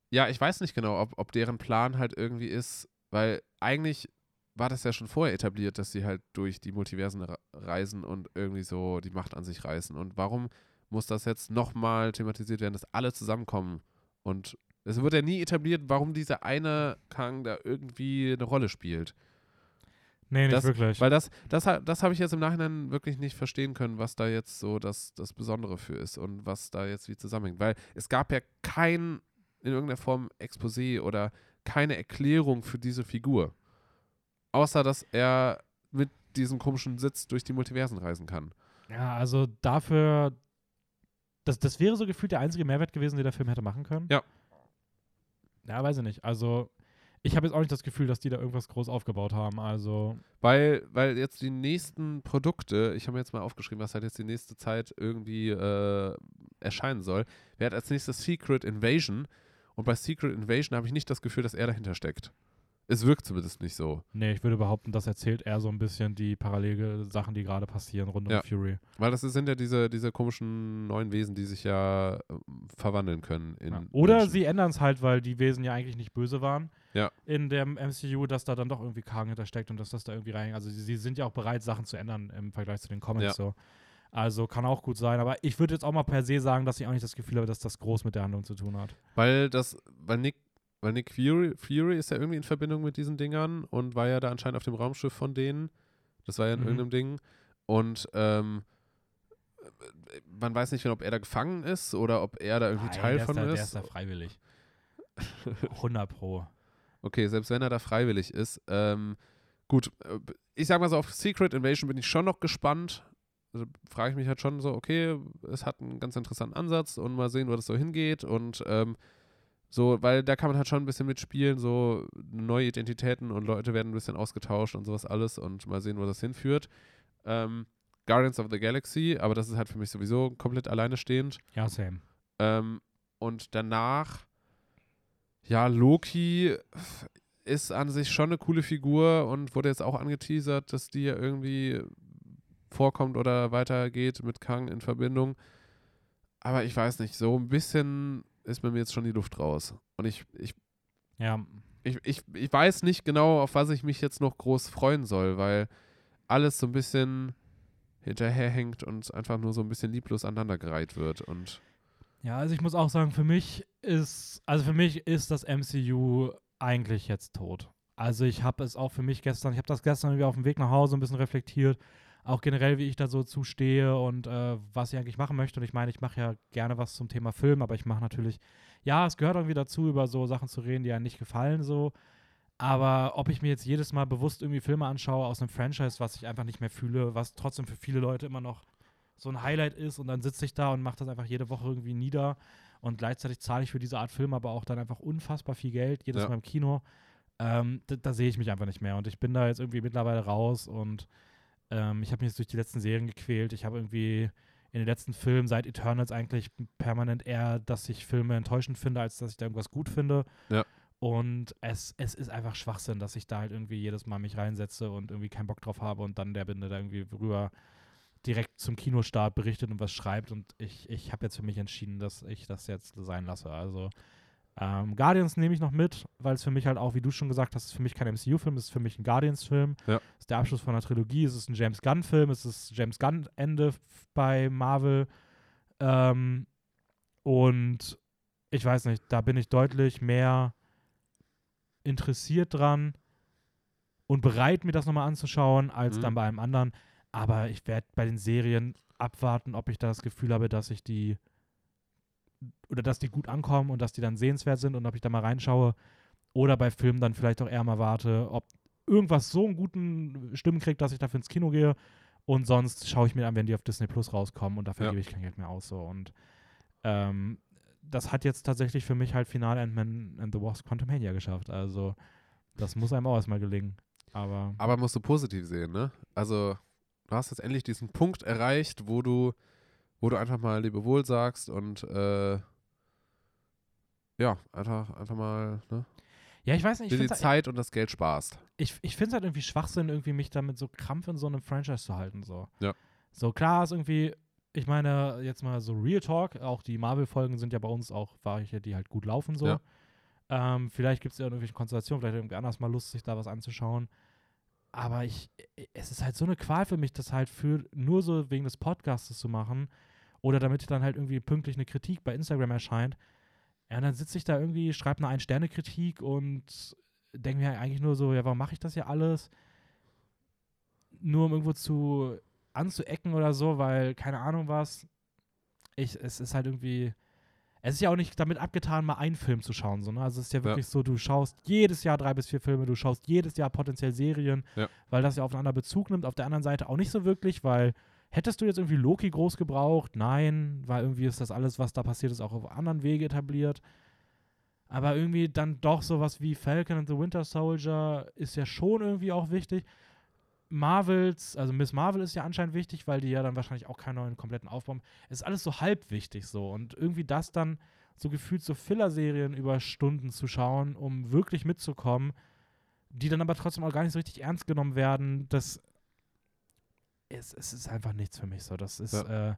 ja, ich weiß nicht genau, ob, ob deren Plan halt irgendwie ist, weil eigentlich war das ja schon vorher etabliert, dass sie halt durch die Multiversen re- reisen und irgendwie so die Macht an sich reißen. Und warum muss das jetzt nochmal thematisiert werden, dass alle zusammenkommen? Und es wird ja nie etabliert, warum dieser eine Kang da irgendwie eine Rolle spielt. Nee, nicht Das- wirklich. Weil das, das, das habe ich jetzt im Nachhinein wirklich nicht verstehen können, was da jetzt so das, das Besondere für ist und was da jetzt wie zusammenhängt. Weil es gab ja kein, in irgendeiner Form, Exposé oder keine Erklärung für diese Figur. Außer, dass er mit diesem komischen Sitz durch die Multiversen reisen kann. ja, also dafür, das, das wäre so gefühlt der einzige Mehrwert gewesen, den der Film hätte machen können. Ja. Ja, weiß ich nicht. Also ich habe jetzt auch nicht das Gefühl, dass die da irgendwas groß aufgebaut haben. Also Weil, weil jetzt die nächsten Produkte, ich habe mir jetzt mal aufgeschrieben, was halt jetzt die nächste Zeit irgendwie äh, erscheinen soll, wäre als nächstes Secret Invasion. Und bei Secret Invasion habe ich nicht das Gefühl, dass er dahinter steckt. Es wirkt zumindest nicht so. Nee, ich würde behaupten, das erzählt eher so ein bisschen die parallele Sachen, die gerade passieren rund Ja. um Fury. Weil das sind ja diese, diese komischen neuen Wesen, die sich ja ähm, verwandeln können in Ja. Oder Menschen. sie ändern es halt, weil die Wesen ja eigentlich nicht böse waren Ja. in dem MCU, dass da dann doch irgendwie Kang hintersteckt und dass das da irgendwie rein. Also sie, sie sind ja auch bereit, Sachen zu ändern im Vergleich zu den Comics Ja. so. Also kann auch gut sein, aber ich würde jetzt auch mal per se sagen, dass ich auch nicht das Gefühl habe, dass das groß mit der Handlung zu tun hat. Weil das, weil Nick, weil Nick Fury, Fury ist ja irgendwie in Verbindung mit diesen Dingern und war ja da anscheinend auf dem Raumschiff von denen. Das war ja in Mhm. irgendeinem Ding. Und ähm, man weiß nicht genau, ob er da gefangen ist oder ob er da irgendwie Nein, Teil von ist. Da, der ist. ist da freiwillig. 100 Pro. Okay, selbst wenn er da freiwillig ist. Ähm, gut, äh, ich sag mal so, auf Secret Invasion bin ich schon noch gespannt. Also frage ich mich halt schon so, okay, es hat einen ganz interessanten Ansatz und mal sehen, wo das so hingeht. Und ähm, so, weil da kann man halt schon ein bisschen mitspielen, so neue Identitäten und Leute werden ein bisschen ausgetauscht und sowas alles und mal sehen, wo das hinführt. Ähm, Guardians of the Galaxy, aber das ist halt für mich sowieso komplett alleine stehend. Ja, same. Ähm, und danach, ja, Loki ist an sich schon eine coole Figur und wurde jetzt auch angeteasert, dass die ja irgendwie vorkommt oder weitergeht mit Kang in Verbindung. Aber ich weiß nicht, so ein bisschen ist bei mir jetzt schon die Luft raus. Und ich, ich, Ja, ich, ich, ich weiß nicht genau, auf was ich mich jetzt noch groß freuen soll, weil alles so ein bisschen hinterherhängt und einfach nur so ein bisschen lieblos aneinandergereiht wird. Und Ja, also ich muss auch sagen, für mich ist, also für mich ist das MCU eigentlich jetzt tot. Also ich habe es auch für mich gestern, ich habe das gestern irgendwie auf dem Weg nach Hause ein bisschen reflektiert. Auch generell, wie ich da so zustehe und äh, was ich eigentlich machen möchte. Und ich meine, ich mache ja gerne was zum Thema Film, aber ich mache natürlich, ja, es gehört irgendwie dazu, über so Sachen zu reden, die einem nicht gefallen, so. Aber ob ich mir jetzt jedes Mal bewusst irgendwie Filme anschaue aus einem Franchise, was ich einfach nicht mehr fühle, was trotzdem für viele Leute immer noch so ein Highlight ist und dann sitze ich da und mache das einfach jede Woche irgendwie nieder und gleichzeitig zahle ich für diese Art Film aber auch dann einfach unfassbar viel Geld, jedes Ja. Mal im Kino. Ähm, da, da sehe ich mich einfach nicht mehr und ich bin da jetzt irgendwie mittlerweile raus und ähm, ich habe mich jetzt durch die letzten Serien gequält. Ich habe irgendwie in den letzten Filmen seit Eternals eigentlich permanent eher, dass ich Filme enttäuschend finde, als dass ich da irgendwas gut finde. Ja. Und es, es ist einfach Schwachsinn, dass ich da halt irgendwie jedes Mal mich reinsetze und irgendwie keinen Bock drauf habe und dann der Binde da irgendwie rüber direkt zum Kinostart berichtet und was schreibt. Und ich, ich habe jetzt für mich entschieden, dass ich das jetzt sein lasse. Also ähm, Guardians nehme ich noch mit, weil es für mich halt auch, wie du schon gesagt hast, ist für mich kein MCU-Film, es ist für mich ein Guardians-Film. Ja. Es ist der Abschluss von einer Trilogie, es ist ein James Gunn-Film, es ist James Gunn-Ende bei Marvel. Ähm, und ich weiß nicht, da bin ich deutlich mehr interessiert dran und bereit, mir das nochmal anzuschauen, als Mhm. dann bei einem anderen. Aber ich werde bei den Serien abwarten, ob ich da das Gefühl habe, dass ich die oder dass die gut ankommen und dass die dann sehenswert sind und ob ich da mal reinschaue. Oder bei Filmen dann vielleicht auch eher mal warte, ob irgendwas so einen guten Stimmen kriegt, dass ich dafür ins Kino gehe. Und sonst schaue ich mir an, wenn die auf Disney Plus rauskommen und dafür Ja. gebe ich kein Geld mehr aus. So. Und ähm, das hat jetzt tatsächlich für mich halt final Ant-Man and the Wasp Quantumania geschafft. Also das muss einem auch erstmal gelingen. Aber Aber musst du positiv sehen, ne? Also, du hast jetzt endlich diesen Punkt erreicht, wo du, wo du einfach mal Lebewohl sagst und äh, ja, einfach, einfach mal ne, ja, ich weiß nicht, ich die finde es Zeit und das Geld sparst. ich, ich find's halt irgendwie Schwachsinn, irgendwie mich damit so krampf in so einem Franchise zu halten. So. Ja. So klar ist irgendwie, ich meine, jetzt mal so Real Talk, auch die Marvel-Folgen sind ja bei uns auch Variante, die halt gut laufen so. Ja. Ähm, vielleicht gibt es ja irgendwelche Konstellationen, vielleicht irgendwie anders mal Lust, sich da was anzuschauen. Aber ich, es ist halt so eine Qual für mich, das halt für nur so wegen des Podcasts zu machen oder damit dann halt irgendwie pünktlich eine Kritik bei Instagram erscheint. Ja, und dann sitze ich da irgendwie, schreibe eine Ein-Sterne-Kritik und denke mir eigentlich nur so, ja, warum mache ich das hier alles? Nur um irgendwo zu anzuecken oder so, weil keine Ahnung was. Ich, es ist halt irgendwie. Es ist ja auch nicht damit abgetan, mal einen Film zu schauen. So, ne? Also es ist ja wirklich so, du schaust jedes Jahr drei bis vier Filme, du schaust jedes Jahr potenziell Serien, Ja. weil das ja aufeinander Bezug nimmt. Auf der anderen Seite auch nicht so wirklich, weil hättest du jetzt irgendwie Loki groß gebraucht? Nein, weil irgendwie ist das alles, was da passiert ist, auch auf anderen Wege etabliert. Aber irgendwie dann doch sowas wie Falcon and the Winter Soldier ist ja schon irgendwie auch wichtig. Marvels, also Miss Marvel ist ja anscheinend wichtig, weil die ja dann wahrscheinlich auch keinen neuen kompletten Aufbau haben. Es ist alles so halb wichtig so. Und irgendwie das dann so gefühlt so Filler-Serien über Stunden zu schauen, um wirklich mitzukommen, die dann aber trotzdem auch gar nicht so richtig ernst genommen werden, das es, es ist einfach nichts für mich so. Das ist, äh,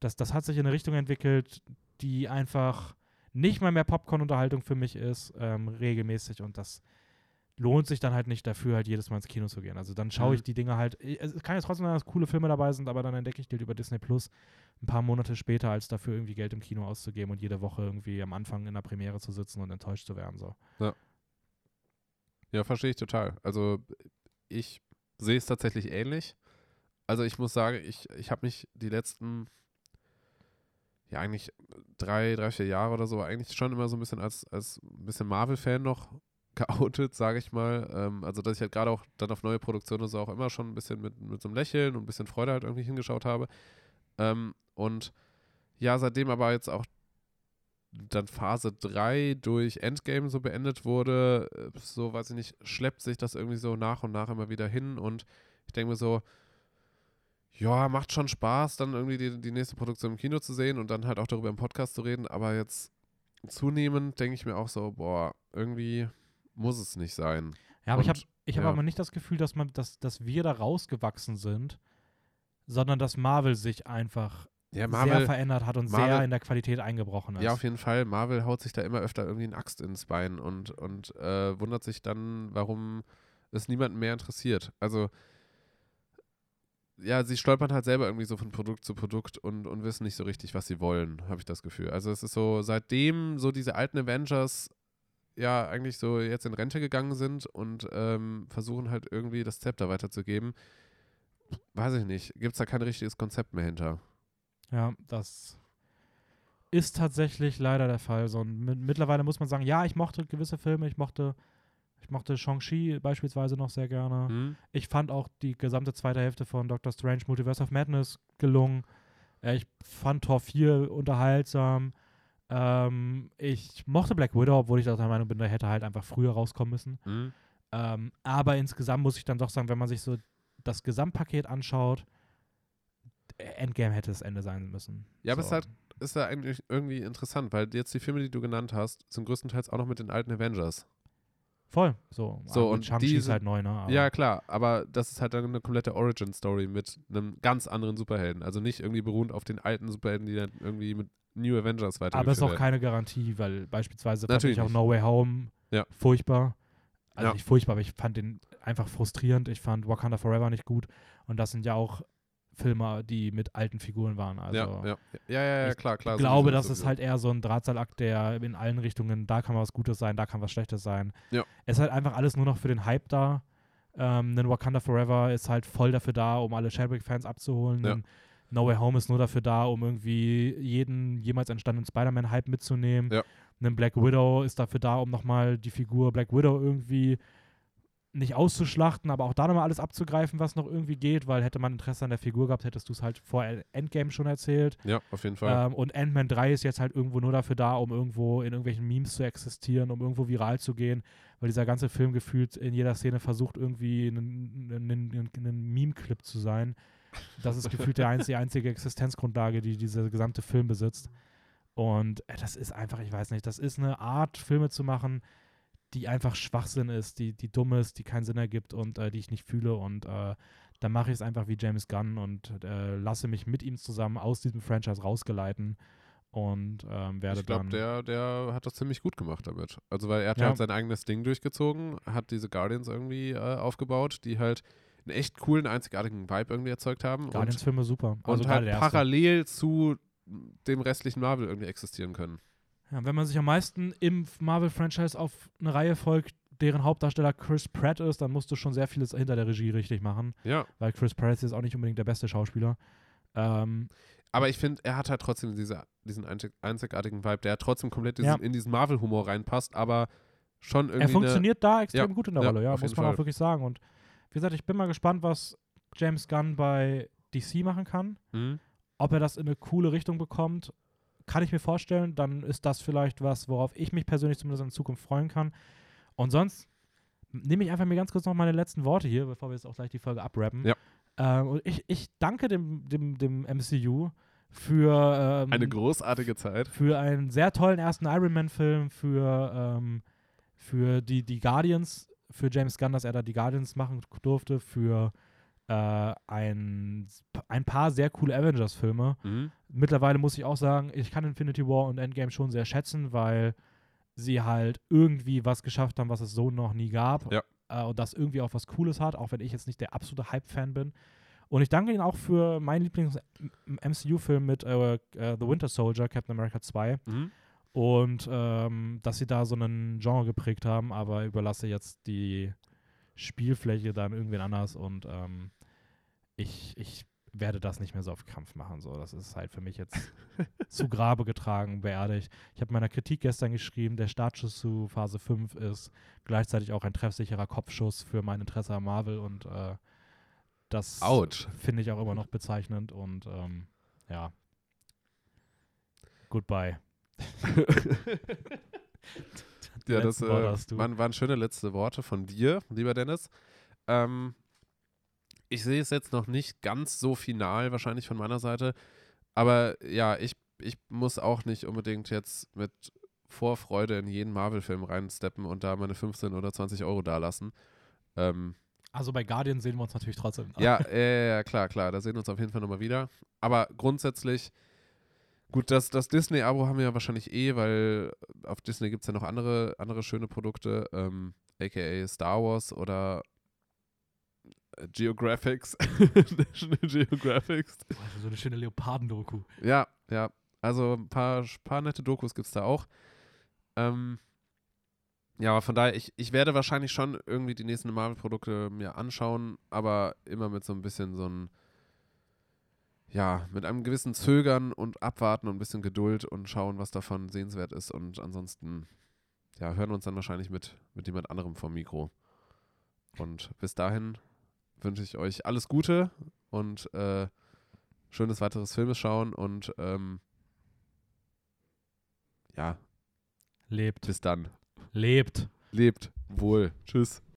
das, das hat sich in eine Richtung entwickelt, die einfach nicht mal mehr Popcorn-Unterhaltung für mich ist, ähm, regelmäßig und das lohnt sich dann halt nicht dafür, halt jedes Mal ins Kino zu gehen. Also dann schaue Mhm. ich die Dinge halt, ich- es kann jetzt trotzdem sein, dass coole Filme dabei sind, aber dann entdecke ich die halt über Disney Plus ein paar Monate später, als dafür irgendwie Geld im Kino auszugeben und jede Woche irgendwie am Anfang in der Premiere zu sitzen und enttäuscht zu werden. So. Ja, verstehe ich total. Also ich sehe es tatsächlich ähnlich. Also ich muss sagen, ich, ich habe mich die letzten, ja eigentlich drei, drei, vier Jahre oder so, eigentlich schon immer so ein bisschen als, als ein bisschen Marvel-Fan noch geoutet, sage ich mal. Ähm, also dass ich halt gerade auch dann auf neue Produktionen so auch immer schon ein bisschen mit, mit so einem Lächeln und ein bisschen Freude halt irgendwie hingeschaut habe. Ähm, und ja, seitdem aber jetzt auch dann Phase 3 durch Endgame so beendet wurde, äh, so weiß ich nicht, schleppt sich das irgendwie so nach und nach immer wieder hin und ich denke mir so, ja, macht schon Spaß, dann irgendwie die, die nächste Produktion im Kino zu sehen und dann halt auch darüber im Podcast zu reden, aber jetzt zunehmend denke ich mir auch so, boah, irgendwie muss es nicht sein. Ja, aber ich habe Und, ich hab ja. aber nicht das Gefühl, dass, man, dass, dass wir da rausgewachsen sind, sondern dass Marvel sich einfach Ja, sehr Marvel, verändert hat und Marvel- sehr in der Qualität eingebrochen ist. ja, auf jeden Fall, Marvel haut sich da immer öfter irgendwie eine Axt ins Bein und, und äh, wundert sich dann, warum es niemanden mehr interessiert. Also ja, sie stolpern halt selber irgendwie so von Produkt zu Produkt und, und wissen nicht so richtig, was sie wollen, habe ich das Gefühl. Also es ist so, seitdem so diese alten Avengers ja eigentlich so jetzt in Rente gegangen sind und ähm, versuchen halt irgendwie das Zepter weiterzugeben, weiß ich nicht, gibt es da kein richtiges Konzept mehr hinter. Ja, das ist tatsächlich leider der Fall. So, mit, mittlerweile muss man sagen, ja, ich mochte gewisse Filme, ich mochte, ich mochte Shang-Chi beispielsweise noch sehr gerne. Hm? Ich fand auch die gesamte zweite Hälfte von Doctor Strange Multiverse of Madness gelungen. Ich fand Tor 4 unterhaltsam. Ähm, ich mochte Black Widow, obwohl ich der Meinung bin, der hätte halt einfach früher rauskommen müssen. Hm? Ähm, aber insgesamt muss ich dann doch sagen, wenn man sich so das Gesamtpaket anschaut, Endgame hätte das Ende sein müssen. Ja, aber so. es halt ist ja eigentlich irgendwie interessant, weil jetzt die Filme, die du genannt hast, sind größtenteils auch noch mit den alten Avengers. Voll. So, So, aber und Shang-Chi ist halt neu, ne? Aber Ja, klar, aber das ist halt dann eine komplette Origin-Story mit einem ganz anderen Superhelden. Also nicht irgendwie beruhend auf den alten Superhelden, die dann irgendwie mit New Avengers weitergeführt Aber es ist auch keine Garantie, weil beispielsweise fand Natürlich ich auch. No Way Home Ja. furchtbar. Also Ja. nicht furchtbar, aber ich fand den einfach frustrierend. Ich fand Wakanda Forever nicht gut. Und das sind ja auch Filme, die mit alten Figuren waren. Also ja, ja, ja, ja, ja, klar, klar. ich glaube, sowieso, das ist halt eher so ein Drahtseilakt, der in allen Richtungen, da kann was Gutes sein, da kann was Schlechtes sein. Ja. Es ist halt einfach alles nur noch für den Hype da. Ähm, ein Wakanda Forever ist halt voll dafür da, um alle Chadwick-Fans abzuholen. Ja. No Way Home ist nur dafür da, um irgendwie jeden jemals entstandenen Spider-Man-Hype mitzunehmen. Ja. Ein Black Widow ist dafür da, um nochmal die Figur Black Widow irgendwie nicht auszuschlachten, aber auch da nochmal alles abzugreifen, was noch irgendwie geht, weil hätte man Interesse an der Figur gehabt, hättest du es halt vor Endgame schon erzählt. Ja, auf jeden Fall. Ähm, und Ant-Man 3 ist jetzt halt irgendwo nur dafür da, um irgendwo in irgendwelchen Memes zu existieren, um irgendwo viral zu gehen, weil dieser ganze Film gefühlt in jeder Szene versucht, irgendwie ein, Meme-Clip zu sein. Das ist gefühlt der einzige, die einzige Existenzgrundlage, die dieser gesamte Film besitzt. Und äh, das ist einfach, ich weiß nicht, das ist eine Art, Filme zu machen, die einfach Schwachsinn ist, die, die dumm ist, die keinen Sinn ergibt und äh, die ich nicht fühle. Und äh, dann mache ich es einfach wie James Gunn und äh, lasse mich mit ihm zusammen aus diesem Franchise rausgeleiten und ähm, werde ich glaube, dann. der, der hat das ziemlich gut gemacht damit. Also, weil er hat ja. Halt sein eigenes Ding durchgezogen, hat diese Guardians irgendwie äh, aufgebaut, die halt einen echt coolen, einzigartigen Vibe irgendwie erzeugt haben. Guardians-Filme super. Also und halt parallel zu dem restlichen Marvel irgendwie existieren können. Ja, wenn man sich am meisten im Marvel-Franchise auf eine Reihe folgt, deren Hauptdarsteller Chris Pratt ist, dann musst du schon sehr vieles hinter der Regie richtig machen, Ja, weil Chris Pratt ist auch nicht unbedingt der beste Schauspieler. Ähm, aber ich finde, er hat halt trotzdem diese, diesen einzig, einzigartigen Vibe, der trotzdem komplett diesen, Ja. in diesen Marvel-Humor reinpasst, aber schon irgendwie. er funktioniert da extrem Ja, gut in der Rolle, ja, muss man auch Eine, wirklich sagen. Und wie gesagt, ich bin mal gespannt, was James Gunn bei DC machen kann. Mhm. Ob er das in eine coole Richtung bekommt, kann ich mir vorstellen. Dann ist das vielleicht was, worauf ich mich persönlich zumindest in Zukunft freuen kann. Und sonst nehme ich einfach mir ganz kurz noch meine letzten Worte hier, bevor wir jetzt auch gleich die Folge abrappen. Ja. Ähm, und ich, ich danke dem, dem, dem MCU für, ähm, Eine großartige Zeit. für einen sehr tollen ersten Iron Man-Film, für, ähm, für die, die Guardians, für James Gunn, dass er da die Guardians machen durfte, für äh, ein, ein paar sehr coole Avengers-Filme. Mhm. Mittlerweile muss ich auch sagen, ich kann Infinity War und Endgame schon sehr schätzen, weil sie halt irgendwie was geschafft haben, was es so noch nie gab. Ja. Äh, und das irgendwie auch was Cooles hat, auch wenn ich jetzt nicht der absolute Hype-Fan bin. Und ich danke Ihnen auch für meinen Lieblings-MCU-Film mit äh, äh, The Winter Soldier, Captain America 2. Mhm. Und ähm, dass sie da so einen Genre geprägt haben, aber überlasse jetzt die Spielfläche dann irgendwen anders und ähm, ich, ich werde das nicht mehr so auf Kampf machen. So. Das ist halt für mich jetzt zu Grabe getragen, beerdigt. Ich habe meiner Kritik gestern geschrieben, der Startschuss zu Phase 5 ist gleichzeitig auch ein treffsicherer Kopfschuss für mein Interesse an Marvel und äh, das finde ich auch immer noch bezeichnend und ähm, ja. Goodbye. Ja, das äh, waren, waren schöne letzte Worte von dir, lieber Dennis. Ähm, ich sehe es jetzt noch nicht ganz so final, wahrscheinlich von meiner Seite. Aber ja, ich, ich muss auch nicht unbedingt jetzt mit Vorfreude in jeden Marvel-Film reinsteppen und da meine 15 oder 20 Euro dalassen. Ähm, Also bei Guardian sehen wir uns natürlich trotzdem. ja, äh, ja, klar, klar, da sehen wir uns auf jeden Fall nochmal wieder. Aber grundsätzlich, gut, das, das Disney-Abo haben wir ja wahrscheinlich eh, weil auf Disney gibt es ja noch andere, andere schöne Produkte, ähm, aka Star Wars oder äh, Geographics. National Geographics. Also so eine schöne Leoparden-Doku. Ja, ja. Also ein paar, paar nette Dokus gibt es da auch. Ähm, ja, aber von daher, ich, ich werde wahrscheinlich schon irgendwie die nächsten Marvel-Produkte mir anschauen, aber immer mit so ein bisschen so ein, ja, mit einem gewissen Zögern und Abwarten und ein bisschen Geduld und schauen, was davon sehenswert ist. Und ansonsten, ja, hören wir uns dann wahrscheinlich mit, mit jemand anderem vom Mikro. Und bis dahin wünsche ich euch alles Gute und äh, schönes weiteres Filmes schauen und ähm, ja, Lebt. bis dann. Lebt. Lebt wohl. Tschüss.